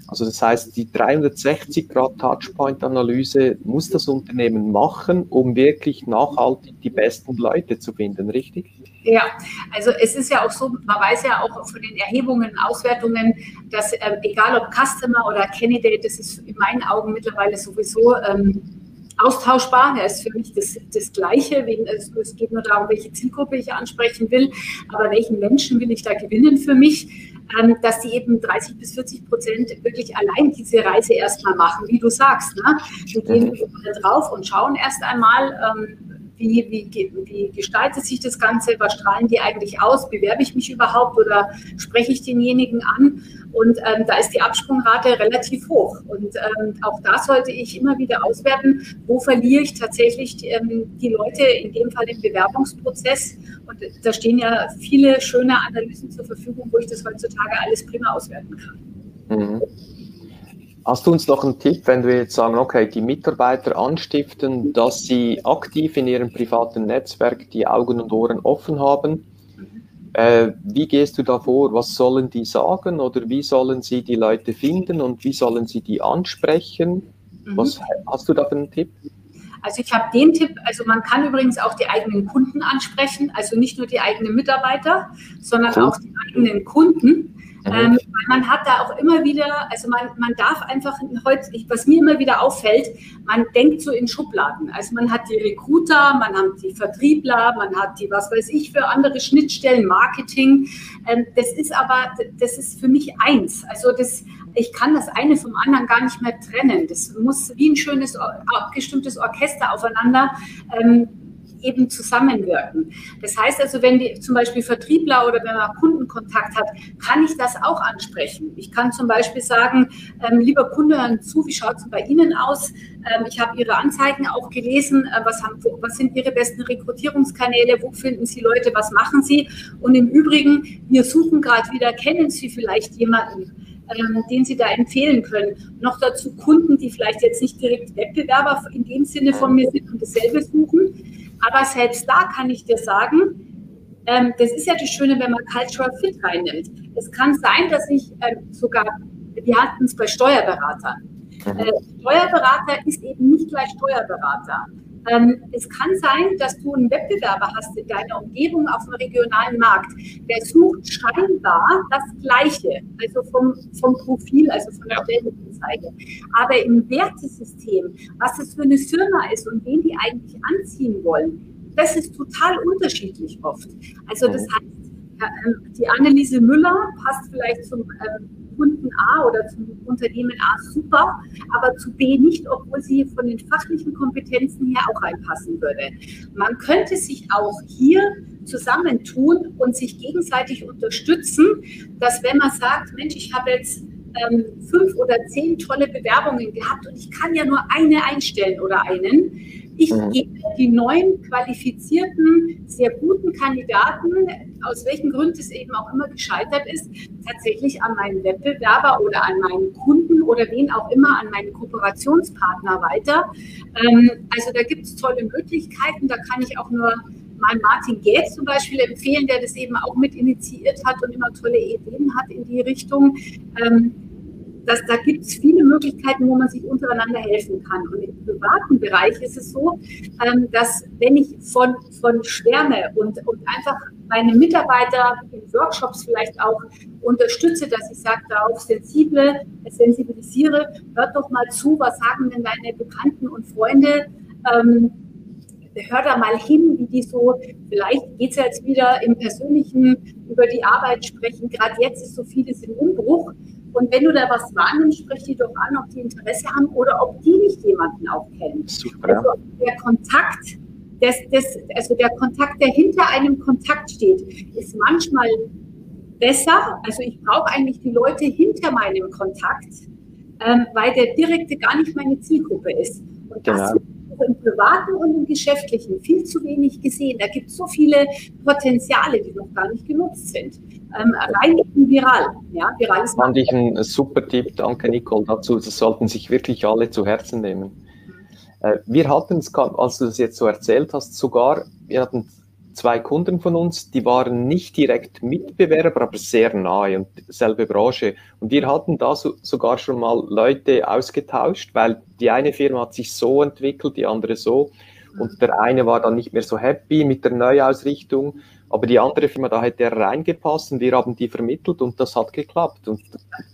Also das heißt, die 360 Grad Touchpoint-Analyse muss das Unternehmen machen, um wirklich nachhaltig die besten Leute zu finden, richtig? Ja, also es ist ja auch so, man weiß ja auch von den Erhebungen, Auswertungen, dass äh, egal ob Customer oder Candidate, das ist in meinen Augen mittlerweile sowieso ähm, austauschbar. Er ist für mich das, das Gleiche. Es geht nur darum, welche Zielgruppe ich ansprechen will, aber welchen Menschen will ich da gewinnen für mich. Ähm, dass die eben 30 bis 40 Prozent wirklich allein diese Reise erstmal machen, wie du sagst. Ne? Die gehen mhm. drauf und schauen erst einmal, ähm, wie, wie, wie gestaltet sich das Ganze, was strahlen die eigentlich aus, bewerbe ich mich überhaupt oder spreche ich denjenigen an? Und ähm, da ist die Absprungrate relativ hoch. Und ähm, auch da sollte ich immer wieder auswerten, wo verliere ich tatsächlich ähm, die Leute, in dem Fall im Bewerbungsprozess. Und da stehen ja viele schöne Analysen zur Verfügung, wo ich das heutzutage alles prima auswerten kann. Mhm. Hast du uns noch einen Tipp, wenn wir jetzt sagen, okay, die Mitarbeiter anstiften, dass sie aktiv in ihrem privaten Netzwerk die Augen und Ohren offen haben? Äh, wie gehst du da vor? Was sollen die sagen oder wie sollen sie die Leute finden und wie sollen sie die ansprechen? Mhm. Was hast du da für einen Tipp? Also ich habe den Tipp, also man kann übrigens auch die eigenen Kunden ansprechen, also nicht nur die eigenen Mitarbeiter, sondern cool. auch die eigenen Kunden. Mhm. Ähm, man hat da auch immer wieder, also man, man darf einfach heute, was mir immer wieder auffällt, man denkt so in Schubladen. Also man hat die Recruiter, man hat die Vertriebler, man hat die, was weiß ich, für andere Schnittstellen, Marketing. Ähm, das ist aber, das ist für mich eins. Also das, ich kann das eine vom anderen gar nicht mehr trennen. Das muss wie ein schönes, abgestimmtes Orchester aufeinander. Ähm, eben zusammenwirken. Das heißt also, wenn die, zum Beispiel Vertriebler oder wenn man Kundenkontakt hat, kann ich das auch ansprechen. Ich kann zum Beispiel sagen, ähm, lieber Kunde, hören zu, wie schaut es bei Ihnen aus? Ähm, ich habe Ihre Anzeigen auch gelesen. Äh, was, haben, was sind Ihre besten Rekrutierungskanäle? Wo finden Sie Leute? Was machen Sie? Und im Übrigen, wir suchen gerade wieder, kennen Sie vielleicht jemanden? ähm, den Sie da empfehlen können. Noch dazu Kunden, die vielleicht jetzt nicht direkt Wettbewerber in dem Sinne von mir sind und dasselbe suchen. Aber selbst da kann ich dir sagen, ähm, das ist ja das Schöne, wenn man Cultural Fit reinnimmt. Es kann sein, dass ich ähm, sogar, wir hatten es bei Steuerberatern. Mhm. Äh, Steuerberater ist eben nicht gleich Steuerberater. Ähm, es kann sein, dass du einen Wettbewerber hast in deiner Umgebung auf dem regionalen Markt, der sucht scheinbar das Gleiche, also vom, vom Profil, also von der Stellenanzeige. Aber im Wertesystem, was es für eine Firma ist und wen die eigentlich anziehen wollen, das ist total unterschiedlich oft. Also das heißt, ähm, die Anneliese Müller passt vielleicht zum ähm, Kunden A oder zum Unternehmen A super, aber zu B nicht, obwohl sie von den fachlichen Kompetenzen her auch reinpassen würde. Man könnte sich auch hier zusammentun und sich gegenseitig unterstützen, dass wenn man sagt, Mensch, ich habe jetzt ähm, fünf oder zehn tolle Bewerbungen gehabt und ich kann ja nur eine einstellen oder einen, ich gebe die neuen qualifizierten, sehr guten Kandidaten, aus welchen Gründen es eben auch immer gescheitert ist, tatsächlich an meinen Wettbewerber oder an meinen Kunden oder wen auch immer, an meinen Kooperationspartner weiter. Ähm, also da gibt es tolle Möglichkeiten. Da kann ich auch nur mal Martin Gates zum Beispiel empfehlen, der das eben auch mit initiiert hat und immer tolle Ideen hat in die Richtung. Dass da gibt es viele Möglichkeiten, wo man sich untereinander helfen kann. Und im privaten Bereich ist es so, ähm, dass wenn ich von, von schwärme und, und einfach meine Mitarbeiter in Workshops vielleicht auch unterstütze, dass ich sage, darauf sensible, sensibilisiere, hört doch mal zu, was sagen denn deine Bekannten und Freunde, ähm, hör da mal hin, wie die so, vielleicht geht es ja jetzt wieder im Persönlichen über die Arbeit sprechen, gerade jetzt ist so vieles im Umbruch und wenn du da was wahrnimmst, sprich die doch an, ob die Interesse haben oder ob die nicht jemanden auch kennen. Super. Also der Kontakt, das, das, also der Kontakt, der hinter einem Kontakt steht, ist manchmal besser. Also ich brauche eigentlich die Leute hinter meinem Kontakt, ähm, weil der direkte gar nicht meine Zielgruppe ist. Und das genau im privaten und im geschäftlichen viel zu wenig gesehen. Da gibt es so viele Potenziale, die noch gar nicht genutzt sind. Ähm, rein viral. Ja, viral ist Fand ich ein super Tipp. Danke, Nicole, dazu. Das sollten sich wirklich alle zu Herzen nehmen. Äh, wir hatten es, als du das jetzt so erzählt hast, sogar, wir hatten zwei Kunden von uns, die waren nicht direkt Mitbewerber, aber sehr nahe und selbe Branche. Und wir hatten da so, sogar schon mal Leute ausgetauscht, weil die eine Firma hat sich so entwickelt, die andere so. Und der eine war dann nicht mehr so happy mit der Neuausrichtung, aber die andere Firma, da hätte er reingepasst und wir haben die vermittelt und das hat geklappt. Und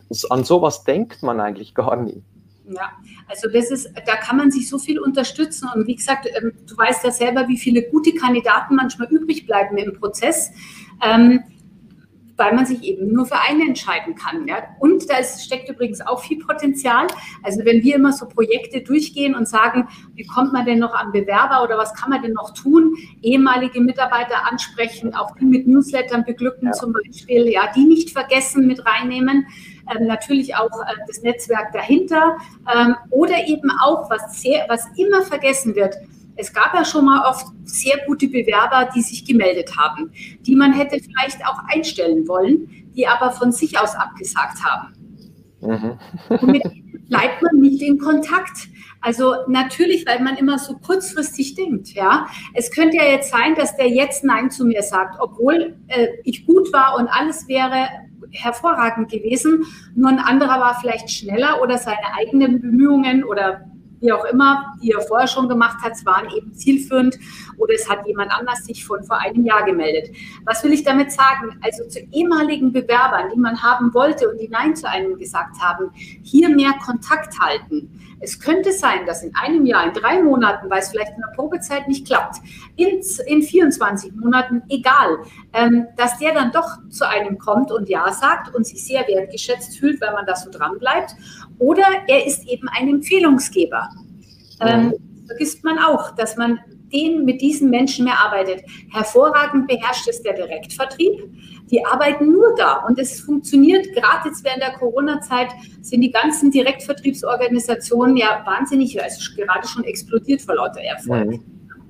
das, an sowas denkt man eigentlich gar nicht. Ja, also das ist, da kann man sich so viel unterstützen. Und wie gesagt, ähm, du weißt ja selber, wie viele gute Kandidaten manchmal übrig bleiben im Prozess. Ähm, weil man sich eben nur für eine entscheiden kann. Ja? Und da ist, steckt übrigens auch viel Potenzial. Also wenn wir immer so Projekte durchgehen und sagen, wie kommt man denn noch an Bewerber oder was kann man denn noch tun, ehemalige Mitarbeiter ansprechen, auch die mit Newslettern beglücken ja. zum Beispiel, ja, die nicht vergessen mit reinnehmen. Ähm, natürlich auch äh, das Netzwerk dahinter ähm, oder eben auch, was, sehr, was immer vergessen wird, es gab ja schon mal oft sehr gute Bewerber, die sich gemeldet haben, die man hätte vielleicht auch einstellen wollen, die aber von sich aus abgesagt haben. Mhm. Und mit denen bleibt man nicht in Kontakt. Also natürlich, weil man immer so kurzfristig denkt, ja. Es könnte ja jetzt sein, dass der jetzt Nein zu mir sagt, obwohl äh, ich gut war und alles wäre hervorragend gewesen. Nur ein anderer war vielleicht schneller oder seine eigenen Bemühungen oder wie auch immer, die er vorher schon gemacht hat, waren eben zielführend oder es hat jemand anders sich von vor einem Jahr gemeldet. Was will ich damit sagen? Also zu ehemaligen Bewerbern, die man haben wollte und die Nein zu einem gesagt haben, hier mehr Kontakt halten. Es könnte sein, dass in einem Jahr, in drei Monaten, weil es vielleicht in der Probezeit nicht klappt, in, in 24 Monaten, egal, ähm, dass der dann doch zu einem kommt und Ja sagt und sich sehr wertgeschätzt fühlt, weil man da so dran bleibt. Oder er ist eben ein Empfehlungsgeber. Ähm, vergisst man auch, dass man den, mit diesen Menschen mehr arbeitet. Hervorragend beherrscht es der Direktvertrieb. Die arbeiten nur da und es funktioniert. Gerade jetzt während der Corona-Zeit sind die ganzen Direktvertriebsorganisationen ja wahnsinnig, also gerade schon explodiert vor lauter Erfolg. Mhm.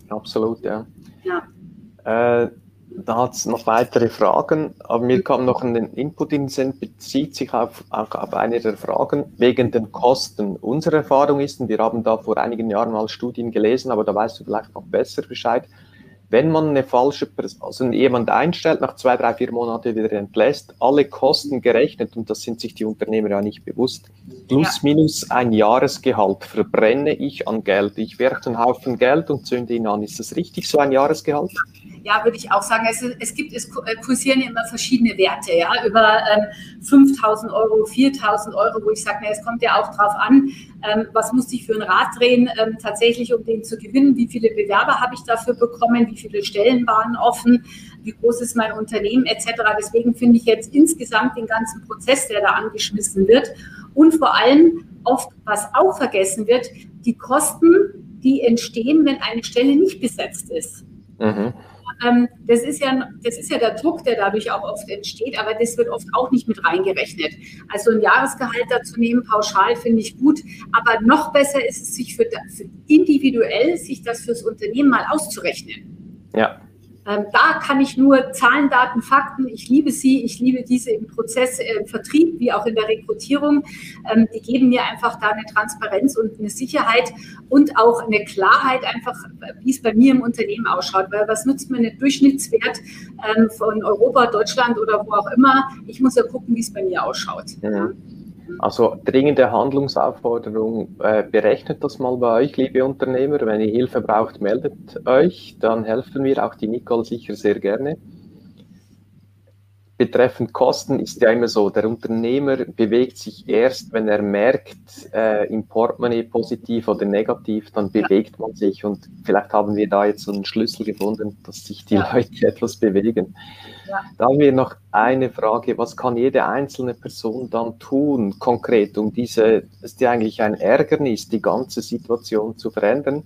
Absolut, ja. ja. Äh, da hat es noch weitere Fragen, aber mir kam noch ein Input in den Sinn, bezieht sich auf, auch auf eine der Fragen wegen den Kosten. Unsere Erfahrung ist, und wir haben da vor einigen Jahren mal Studien gelesen, aber da weißt du vielleicht noch besser Bescheid, wenn man eine falsche Person, also jemand einstellt, nach zwei, drei, vier Monaten wieder entlässt, alle Kosten gerechnet, und das sind sich die Unternehmer ja nicht bewusst, plus ja. minus ein Jahresgehalt verbrenne ich an Geld. Ich werfe einen Haufen Geld und zünde ihn an. Ist das richtig, so ein Jahresgehalt? ja, würde ich auch sagen. Es, es gibt, es äh, kursieren immer verschiedene Werte, ja, über ähm, 5000 Euro, 4000 Euro, wo ich sage, na, es kommt ja auch drauf an, ähm, was muss ich für ein Rad drehen, ähm, tatsächlich, um den zu gewinnen, wie viele Bewerber habe ich dafür bekommen, wie viele Stellen waren offen, wie groß ist mein Unternehmen etc. Deswegen finde ich jetzt insgesamt den ganzen Prozess, der da angeschmissen wird und vor allem oft, was auch vergessen wird, die Kosten, die entstehen, wenn eine Stelle nicht besetzt ist. Mhm das, ist ja, das ist ja der Druck, der dadurch auch oft entsteht, aber das wird oft auch nicht mit reingerechnet. Also ein Jahresgehalt dazu nehmen, pauschal, finde ich gut, aber noch besser ist es, sich für, für individuell sich das fürs Unternehmen mal auszurechnen. Ja. Ähm, da kann ich nur Zahlen, Daten, Fakten, ich liebe sie, ich liebe diese im Prozess äh, im Vertrieb wie auch in der Rekrutierung. Ähm, die geben mir einfach da eine Transparenz und eine Sicherheit und auch eine Klarheit einfach, wie es bei mir im Unternehmen ausschaut. Weil was nutzt mir ein Durchschnittswert ähm, von Europa, Deutschland oder wo auch immer? Ich muss ja gucken, wie es bei mir ausschaut. Ja. Also dringende Handlungsaufforderung, äh, berechnet das mal bei euch, liebe Unternehmer. Wenn ihr Hilfe braucht, meldet euch, dann helfen wir, auch die Nicole sicher sehr gerne. Betreffend Kosten ist ja immer so, der Unternehmer bewegt sich erst, wenn er merkt, äh, im Portemonnaie positiv oder negativ, dann bewegt man sich und vielleicht haben wir da jetzt so einen Schlüssel gefunden, dass sich die ja. Leute etwas bewegen. Ja. Da haben wir noch eine Frage, was kann jede einzelne Person dann tun, konkret, um diese, ist ja eigentlich ein Ärgernis, die ganze Situation zu verändern?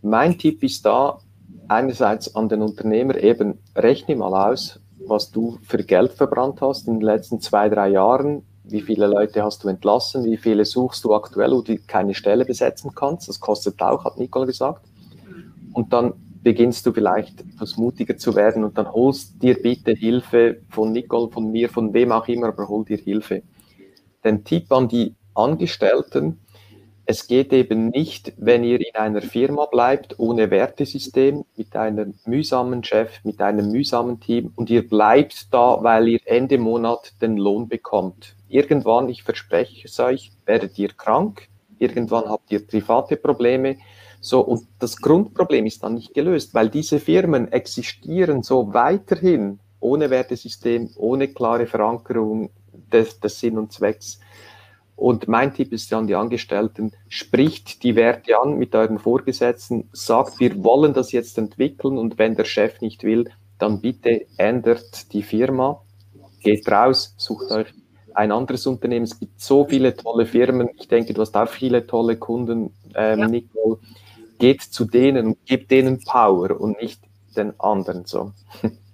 Mein Tipp ist da, einerseits an den Unternehmer eben, rechne mal aus, was du für Geld verbrannt hast in den letzten zwei, drei Jahren. Wie viele Leute hast du entlassen? Wie viele suchst du aktuell, wo du keine Stelle besetzen kannst? Das kostet auch, hat Nicole gesagt. Und dann beginnst du vielleicht etwas mutiger zu werden und dann holst dir bitte Hilfe von Nicole, von mir, von wem auch immer, aber hol dir Hilfe. Den Tipp an die Angestellten, es geht eben nicht, wenn ihr in einer Firma bleibt, ohne Wertesystem, mit einem mühsamen Chef, mit einem mühsamen Team und ihr bleibt da, weil ihr Ende Monat den Lohn bekommt. Irgendwann, ich verspreche es euch, werdet ihr krank, irgendwann habt ihr private Probleme. So, und das Grundproblem ist dann nicht gelöst, weil diese Firmen existieren so weiterhin ohne Wertesystem, ohne klare Verankerung des, des Sinn und Zwecks. Und mein Tipp ist an die Angestellten, spricht die Werte an mit euren Vorgesetzten, sagt, wir wollen das jetzt entwickeln und wenn der Chef nicht will, dann bitte ändert die Firma, geht raus, sucht euch ein anderes Unternehmen. Es gibt so viele tolle Firmen. Ich denke, du hast auch viele tolle Kunden, ähm, ja. Nicole. Geht zu denen und gebt denen Power und nicht den anderen so.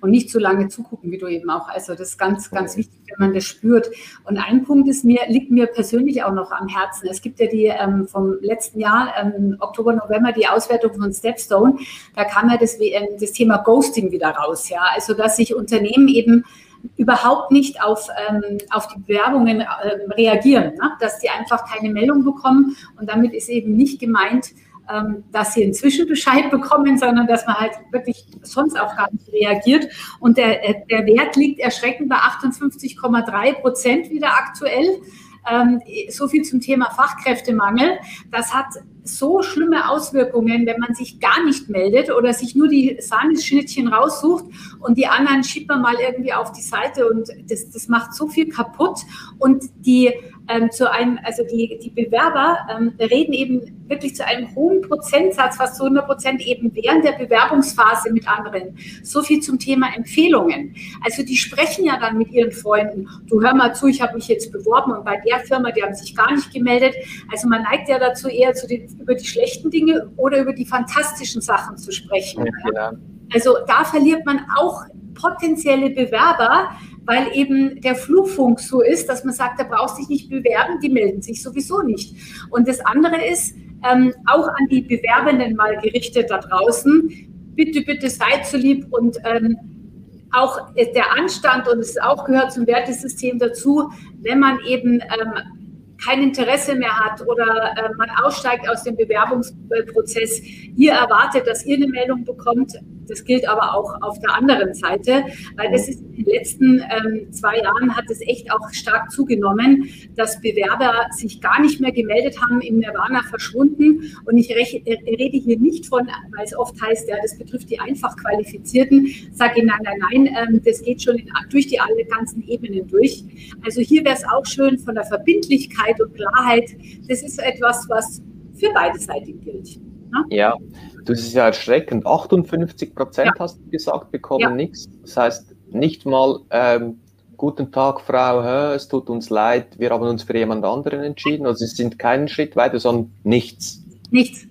und nicht zu lange zugucken, wie du eben auch. Also das ist ganz, ganz wichtig, wenn man das spürt. Und ein Punkt ist mir, liegt mir persönlich auch noch am Herzen. Es gibt ja die ähm, vom letzten Jahr, ähm, Oktober, November, die Auswertung von Stepstone. Da kam ja das, das Thema Ghosting wieder raus. Ja, also dass sich Unternehmen eben überhaupt nicht auf, ähm, auf die Bewerbungen äh, reagieren, ne? dass die einfach keine Meldung bekommen. Und damit ist eben nicht gemeint, dass sie inzwischen Bescheid bekommen, sondern dass man halt wirklich sonst auch gar nicht reagiert. Und der, äh, der Wert liegt erschreckend bei 58,3 Prozent wieder aktuell. Ähm, so viel zum Thema Fachkräftemangel. Das hat so schlimme Auswirkungen, wenn man sich gar nicht meldet oder sich nur die Sahneschnittchen raussucht und die anderen schiebt man mal irgendwie auf die Seite und das, das macht so viel kaputt. Und die ähm, zu einem, also die, die Bewerber ähm, reden eben wirklich zu einem hohen Prozentsatz, fast zu 100 Prozent eben während der Bewerbungsphase mit anderen. So viel zum Thema Empfehlungen. Also die sprechen ja dann mit ihren Freunden. Du hör mal zu, ich habe mich jetzt beworben und bei der Firma, die haben sich gar nicht gemeldet. Also man neigt ja dazu eher zu den, über die schlechten Dinge oder über die fantastischen Sachen zu sprechen. Ja, genau. Also da verliert man auch potenzielle Bewerber, weil eben der Flugfunk so ist, dass man sagt, da brauchst dich nicht bewerben, die melden sich sowieso nicht. Und das andere ist, ähm, auch an die Bewerbenden mal gerichtet da draußen, bitte, bitte seid so lieb und ähm, auch der Anstand und es auch gehört zum Wertesystem dazu, wenn man eben ähm, kein Interesse mehr hat oder äh, man aussteigt aus dem Bewerbungsprozess, ihr erwartet, dass ihr eine Meldung bekommt, das gilt aber auch auf der anderen Seite, weil das ist in den letzten ähm, zwei Jahren hat es echt auch stark zugenommen, dass Bewerber sich gar nicht mehr gemeldet haben, im Nirvana verschwunden. Und ich rede hier nicht von, weil es oft heißt, ja, das betrifft die einfach Qualifizierten. Sage ich nein, nein, nein, ähm, das geht schon in, durch die alle ganzen Ebenen durch. Also hier wäre es auch schön von der Verbindlichkeit und Klarheit. Das ist etwas, was für beide Seiten gilt. Ne? Ja, das ist ja erschreckend. 58 Prozent ja. hast du gesagt, bekommen ja. nichts. Das heißt, nicht mal ähm, guten Tag, Frau, es tut uns leid, wir haben uns für jemand anderen entschieden. Also sie sind keinen Schritt weiter, sondern nichts. Nichts.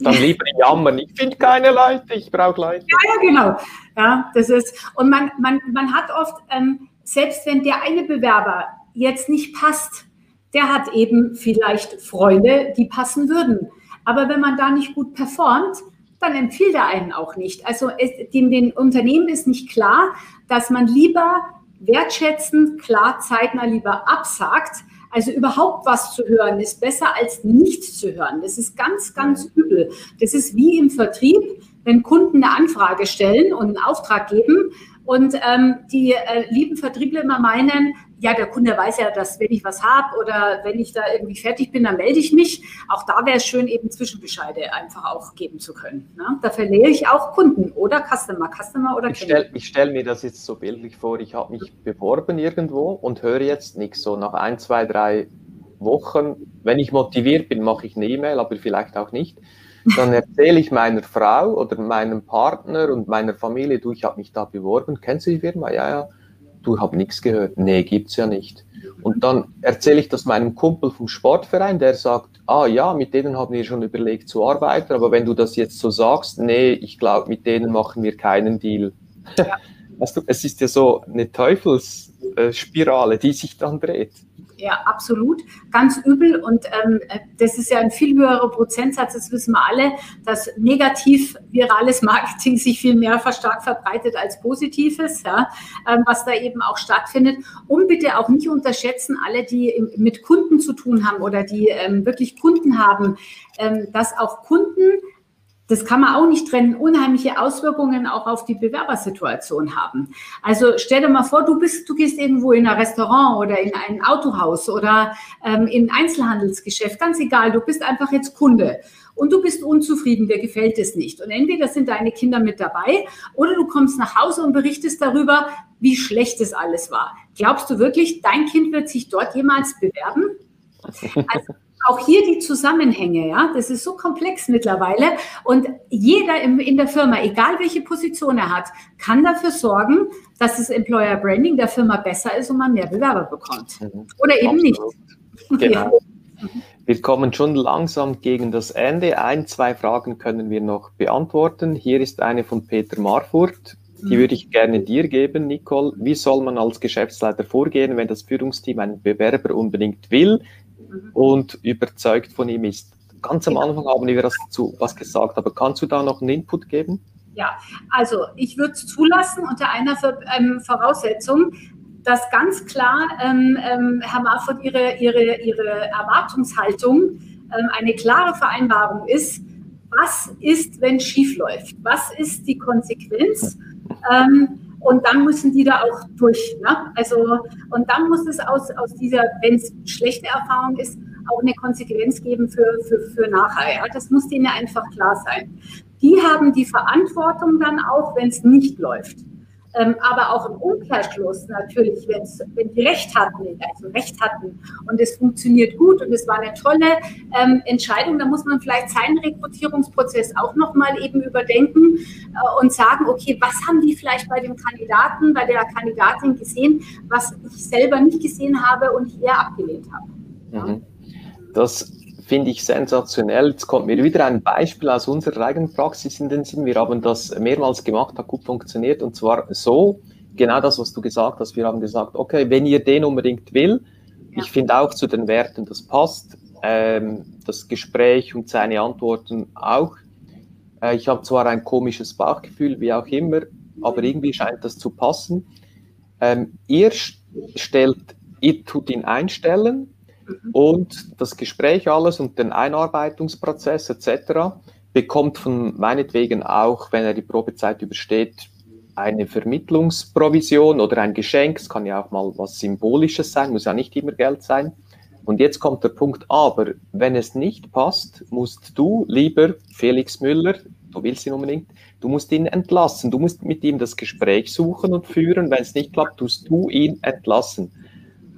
Dann lieber jammern, ich finde keine Leute, ich brauche Leute. Ja, ja, genau. Ja, das ist, und man, man, man hat oft, ähm, selbst wenn der eine Bewerber jetzt nicht passt, der hat eben vielleicht Freunde, die passen würden. Aber wenn man da nicht gut performt, dann empfiehlt er einen auch nicht. Also es, dem, den Unternehmen ist nicht klar, dass man lieber wertschätzend, klar, zeitnah lieber absagt. Also überhaupt was zu hören ist besser als nichts zu hören. Das ist ganz, ganz übel. Das ist wie im Vertrieb, wenn Kunden eine Anfrage stellen und einen Auftrag geben und ähm, die äh, lieben Vertriebler immer meinen, ja, der Kunde weiß ja, dass wenn ich was habe oder wenn ich da irgendwie fertig bin, dann melde ich mich. Auch da wäre es schön, eben Zwischenbescheide einfach auch geben zu können. Ne? Da verliere ich auch Kunden oder Customer, Customer oder Ich stelle stell mir das jetzt so bildlich vor, ich habe mich beworben irgendwo und höre jetzt nichts. So nach ein, zwei, drei Wochen, wenn ich motiviert bin, mache ich eine E-Mail, aber vielleicht auch nicht. Dann erzähle ich meiner Frau oder meinem Partner und meiner Familie, du, ich habe mich da beworben, kennst du die Firma? Ja, ja du hast nichts gehört. Nee, gibt's ja nicht. Und dann erzähle ich das meinem Kumpel vom Sportverein, der sagt, ah ja, mit denen haben wir schon überlegt zu arbeiten, aber wenn du das jetzt so sagst, nee, ich glaube, mit denen machen wir keinen Deal. Ja. weißt du, es ist ja so eine Teufelsspirale, die sich dann dreht. Ja, absolut. Ganz übel. Und ähm, das ist ja ein viel höherer Prozentsatz, das wissen wir alle, dass negativ virales Marketing sich viel mehr stark verbreitet als positives, ja, ähm, was da eben auch stattfindet. Und bitte auch nicht unterschätzen, alle, die mit Kunden zu tun haben oder die ähm, wirklich Kunden haben, ähm, dass auch Kunden das kann man auch nicht trennen, unheimliche Auswirkungen auch auf die Bewerbersituation haben. Also stell dir mal vor, du bist, du gehst irgendwo in ein Restaurant oder in ein Autohaus oder ähm, in ein Einzelhandelsgeschäft, ganz egal, du bist einfach jetzt Kunde und du bist unzufrieden, dir gefällt es nicht. Und entweder sind deine Kinder mit dabei oder du kommst nach Hause und berichtest darüber, wie schlecht es alles war. Glaubst du wirklich, dein Kind wird sich dort jemals bewerben? Also, auch hier die Zusammenhänge, ja, das ist so komplex mittlerweile und jeder im, in der Firma, egal welche Position er hat, kann dafür sorgen, dass das Employer Branding der Firma besser ist und man mehr Bewerber bekommt. Mhm. Oder eben Absolut. nicht. Genau. Ja. Wir kommen schon langsam gegen das Ende. Ein, zwei Fragen können wir noch beantworten. Hier ist eine von Peter Marfurt. Die mhm. würde ich gerne dir geben, Nicole. Wie soll man als Geschäftsleiter vorgehen, wenn das Führungsteam einen Bewerber unbedingt will, mhm. und überzeugt von ihm ist. Ganz am Anfang haben wir das dazu was gesagt, aber kannst du da noch einen Input geben? Ja, also ich würde es zulassen unter einer ähm, Voraussetzung, dass ganz klar, ähm, ähm, Herr Marford, Ihre, Ihre, Ihre Erwartungshaltung ähm, eine klare Vereinbarung ist, was ist, wenn es schief läuft? Was ist die Konsequenz? Ähm, und dann müssen die da auch durch. Ne? Also, und dann muss es aus, aus dieser, wenn es schlechte Erfahrung ist, auch eine Konsequenz geben für, für, für nachher. Ja? Das muss denen einfach klar sein. Die haben die Verantwortung dann auch, wenn es nicht läuft. Ähm, aber auch im Umkehrschluss natürlich, wenn die Recht hatten, also Recht hatten und es funktioniert gut und es war eine tolle ähm, Entscheidung, dann muss man vielleicht seinen Rekrutierungsprozess auch nochmal eben überdenken äh, und sagen, okay, was haben die vielleicht bei dem Kandidaten, bei der Kandidatin gesehen, was ich selber nicht gesehen habe und ich eher abgelehnt habe. Mhm. Das finde ich sensationell. Jetzt kommt mir wieder ein Beispiel aus unserer eigenen Praxis in den Sinn. Wir haben das mehrmals gemacht, hat gut funktioniert und zwar so, genau das, was du gesagt hast. Wir haben gesagt, okay, wenn ihr den unbedingt will, ja. ich finde auch zu den Werten, das passt, ähm, das Gespräch und seine Antworten auch. Äh, ich habe zwar ein komisches Bauchgefühl, wie auch immer, aber irgendwie scheint das zu passen. Ähm, ihr stellt, ihr tut ihn einstellen, Mhm. Und das Gespräch alles und den Einarbeitungsprozess etc. bekommt von meinetwegen auch, wenn er die Probezeit übersteht, eine Vermittlungsprovision oder ein Geschenk. Es kann ja auch mal was Symbolisches sein, muss ja nicht immer Geld sein. Und jetzt kommt der Punkt, aber wenn es nicht passt, musst du, lieber Felix Müller, du willst ihn unbedingt, du musst ihn entlassen. Du musst mit ihm das Gespräch suchen und führen. Wenn es nicht klappt, tust du ihn entlassen.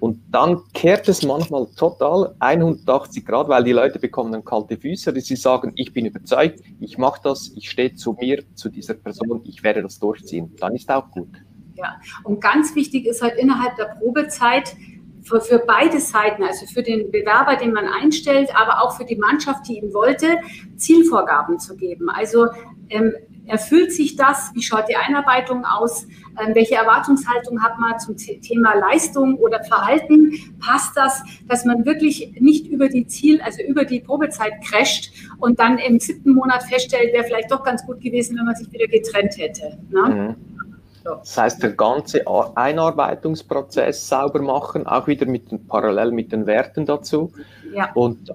Und dann kehrt es manchmal total 180 Grad, weil die Leute bekommen dann kalte Füße oder sie sagen, ich bin überzeugt, ich mache das, ich stehe zu mir, zu dieser Person, ich werde das durchziehen. Dann ist auch gut. Ja, und ganz wichtig ist halt innerhalb der Probezeit, für, für, beide Seiten, also für den Bewerber, den man einstellt, aber auch für die Mannschaft, die ihn wollte, Zielvorgaben zu geben. Also ähm, Erfüllt sich das? Wie schaut die Einarbeitung aus? Ähm, welche Erwartungshaltung hat man zum Thema Leistung oder Verhalten? Passt das, dass man wirklich nicht über die Ziel, also über die Probezeit crasht und dann im siebten Monat feststellt, wäre vielleicht doch ganz gut gewesen, wenn man sich wieder getrennt hätte. Ne? Mhm. Das heißt, der ganze Einarbeitungsprozess sauber machen, auch wieder mit, parallel mit den Werten dazu. Ja. Und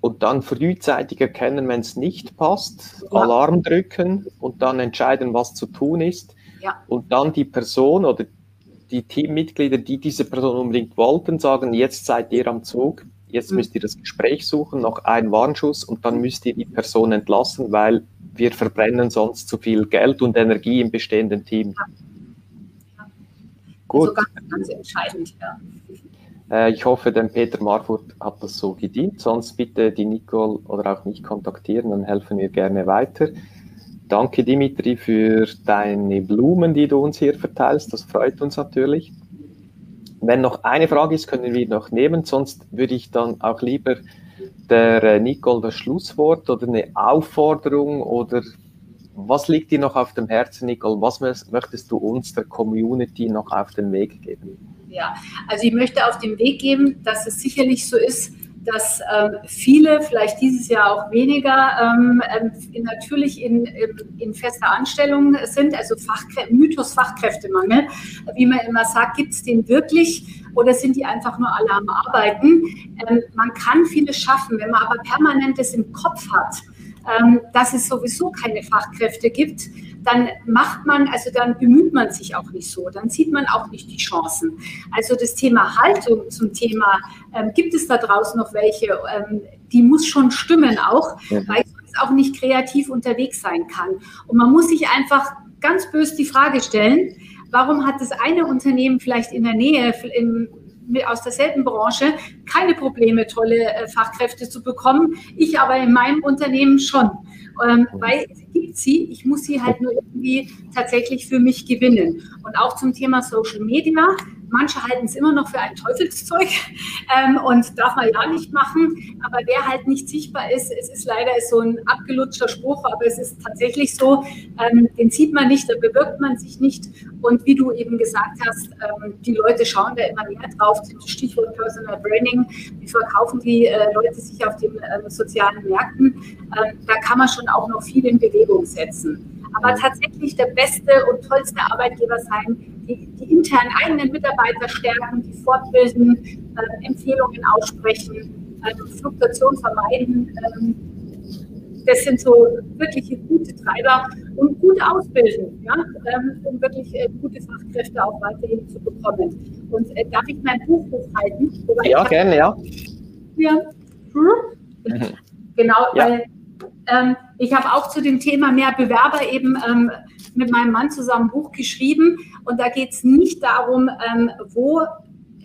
und dann frühzeitig erkennen, wenn es nicht passt, ja. Alarm drücken und dann entscheiden, was zu tun ist. Ja. Und dann die Person oder die Teammitglieder, die diese Person unbedingt wollten, sagen, jetzt seid ihr am Zug, jetzt mhm. müsst ihr das Gespräch suchen, noch ein Warnschuss und dann müsst ihr die Person entlassen, weil wir verbrennen sonst zu viel Geld und Energie im bestehenden Team. Ja. Gut. Also ganz, ganz entscheidend, ja. Äh, ich hoffe, dem Peter Marfurt hat das so gedient. Sonst bitte die Nicole oder auch mich kontaktieren, dann helfen wir gerne weiter. Danke, Dimitri, für deine Blumen, die du uns hier verteilst. Das freut uns natürlich. Wenn noch eine Frage ist, können wir noch nehmen. Sonst würde ich dann auch lieber der äh, Nicole das Schlusswort oder eine Aufforderung oder was liegt dir noch auf dem Herzen, Nicole? Was möchtest du uns, der Community, noch auf den Weg geben? Ja, also ich möchte auf den Weg geben, dass es sicherlich so ist, dass ähm, viele, vielleicht dieses Jahr auch weniger, ähm, in, natürlich in, in, fester Anstellung sind, also Fachkrä Mythos Fachkräftemangel. Wie man immer sagt, gibt es den wirklich oder sind die einfach nur alle am Arbeiten? Ähm, man kann vieles schaffen, wenn man aber permanent das im Kopf hat, ähm, dass es sowieso keine Fachkräfte gibt, dann macht man, also dann bemüht man sich auch nicht so, dann sieht man auch nicht die Chancen. Also das Thema Haltung zum Thema, ähm, gibt es da draußen noch welche, ähm, die muss schon stimmen auch, ja. weil es auch nicht kreativ unterwegs sein kann. Und man muss sich einfach ganz böse die Frage stellen, warum hat das eine Unternehmen vielleicht in der Nähe, im, aus derselben Branche keine Probleme, tolle äh, Fachkräfte zu bekommen. Ich aber in meinem Unternehmen schon. Ähm, weil es gibt sie, ich muss sie halt nur irgendwie tatsächlich für mich gewinnen. Und auch zum Thema Social Media. Manche halten es immer noch für ein Teufelszeug ähm, und darf man ja nicht machen. Aber wer halt nicht sichtbar ist, es ist leider so ein abgelutschter Spruch, aber es ist tatsächlich so, ähm, den sieht man nicht, da bewirkt man sich nicht. Und wie du eben gesagt hast, ähm, die Leute schauen da immer mehr drauf. Stichwort Personal Branding. Wie verkaufen die äh, Leute sich auf den äh, sozialen Märkten? Ähm, da kann man schon auch noch viel in Bewegung setzen aber tatsächlich der beste und tollste Arbeitgeber sein, die, die internen eigenen Mitarbeiter stärken, die fortbilden, äh, Empfehlungen aussprechen, äh, Fluktuation vermeiden. Ähm, das sind so wirkliche gute Treiber und gute ausbilden, ja, ähm, um wirklich äh, gute Fachkräfte auch weiterhin zu bekommen. Und äh, darf ich mein Buch hochhalten? Ja, gerne, ja. Ja. Hm? Mhm. Genau, ja. weil ähm, ich habe auch zu dem Thema mehr Bewerber eben ähm, mit meinem Mann zusammen ein Buch geschrieben. Und da geht es nicht darum, ähm, wo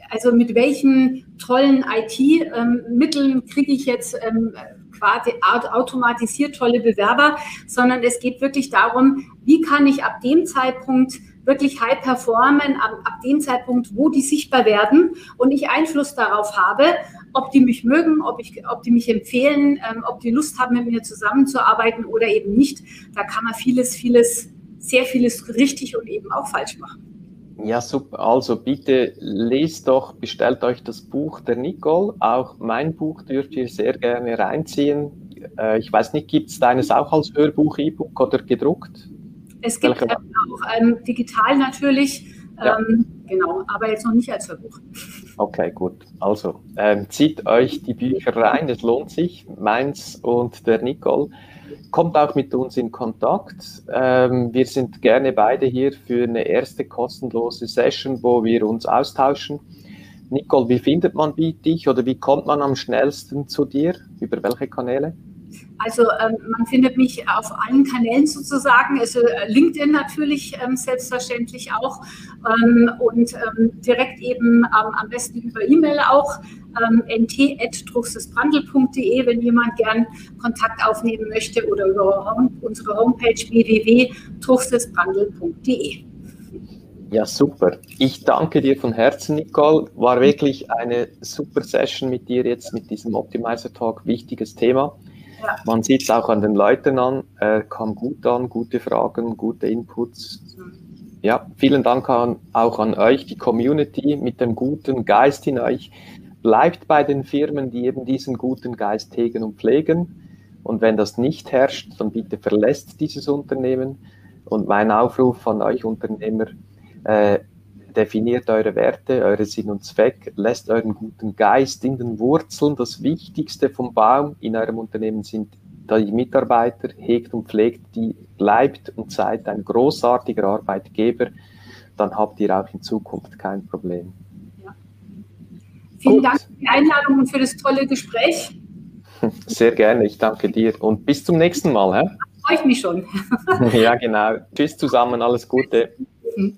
also mit welchen tollen IT-Mitteln ähm, kriege ich jetzt ähm, quasi automatisiert tolle Bewerber, sondern es geht wirklich darum, wie kann ich ab dem Zeitpunkt wirklich high performen, ab, ab dem Zeitpunkt, wo die sichtbar werden und ich Einfluss darauf habe, ob die mich mögen, ob, ich, ob die mich empfehlen, ähm, ob die Lust haben, mit mir zusammenzuarbeiten oder eben nicht. Da kann man vieles, vieles, sehr vieles richtig und eben auch falsch machen. Ja, super. Also bitte lest doch, bestellt euch das Buch der Nicole. Auch mein Buch dürft ihr sehr gerne reinziehen. Äh, ich weiß nicht, gibt es deines auch als Hörbuch, E-Book oder gedruckt? Es gibt ähm, auch ähm, digital natürlich, ja. ähm, genau, aber jetzt noch nicht als Hörbuch. Okay, gut. Also ähm, zieht euch die Bücher rein, es lohnt sich. Meins und der Nicole. Kommt auch mit uns in Kontakt. Ähm, wir sind gerne beide hier für eine erste kostenlose Session, wo wir uns austauschen. Nicole, wie findet man dich oder wie kommt man am schnellsten zu dir? Über welche Kanäle? Also ähm, man findet mich auf allen Kanälen sozusagen, also äh, LinkedIn natürlich ähm, selbstverständlich auch ähm, und ähm, direkt eben am besten über E-Mail auch ähm, nt.drucksesbrandel.de, wenn jemand gern Kontakt aufnehmen möchte oder über unsere Homepage www.drucksesbrandel.de. Ja, super. Ich danke dir von Herzen, Nicole. War wirklich eine super Session mit dir jetzt mit diesem Optimizer Talk. Wichtiges Thema. Ja. Man sieht es auch an den Leuten an, äh, kam gut an, gute Fragen, gute Inputs. Ja, vielen Dank an, auch an euch, die Community mit dem guten Geist in euch. Bleibt bei den Firmen, die eben diesen guten Geist hegen und pflegen. Und wenn das nicht herrscht, dann bitte verlässt dieses Unternehmen. Und mein Aufruf an euch Unternehmer, äh, definiert eure Werte, eure Sinn und Zweck, lässt euren guten Geist in den Wurzeln. Das Wichtigste vom Baum in eurem Unternehmen sind die Mitarbeiter, hegt und pflegt die, bleibt und seid ein großartiger Arbeitgeber, dann habt ihr auch in Zukunft kein Problem. Ja. Vielen Gut. Dank für die Einladung und für das tolle Gespräch. Sehr gerne, ich danke dir und bis zum nächsten Mal. Hä? Freue ich mich schon. ja, genau. Tschüss zusammen, alles Gute. Mhm.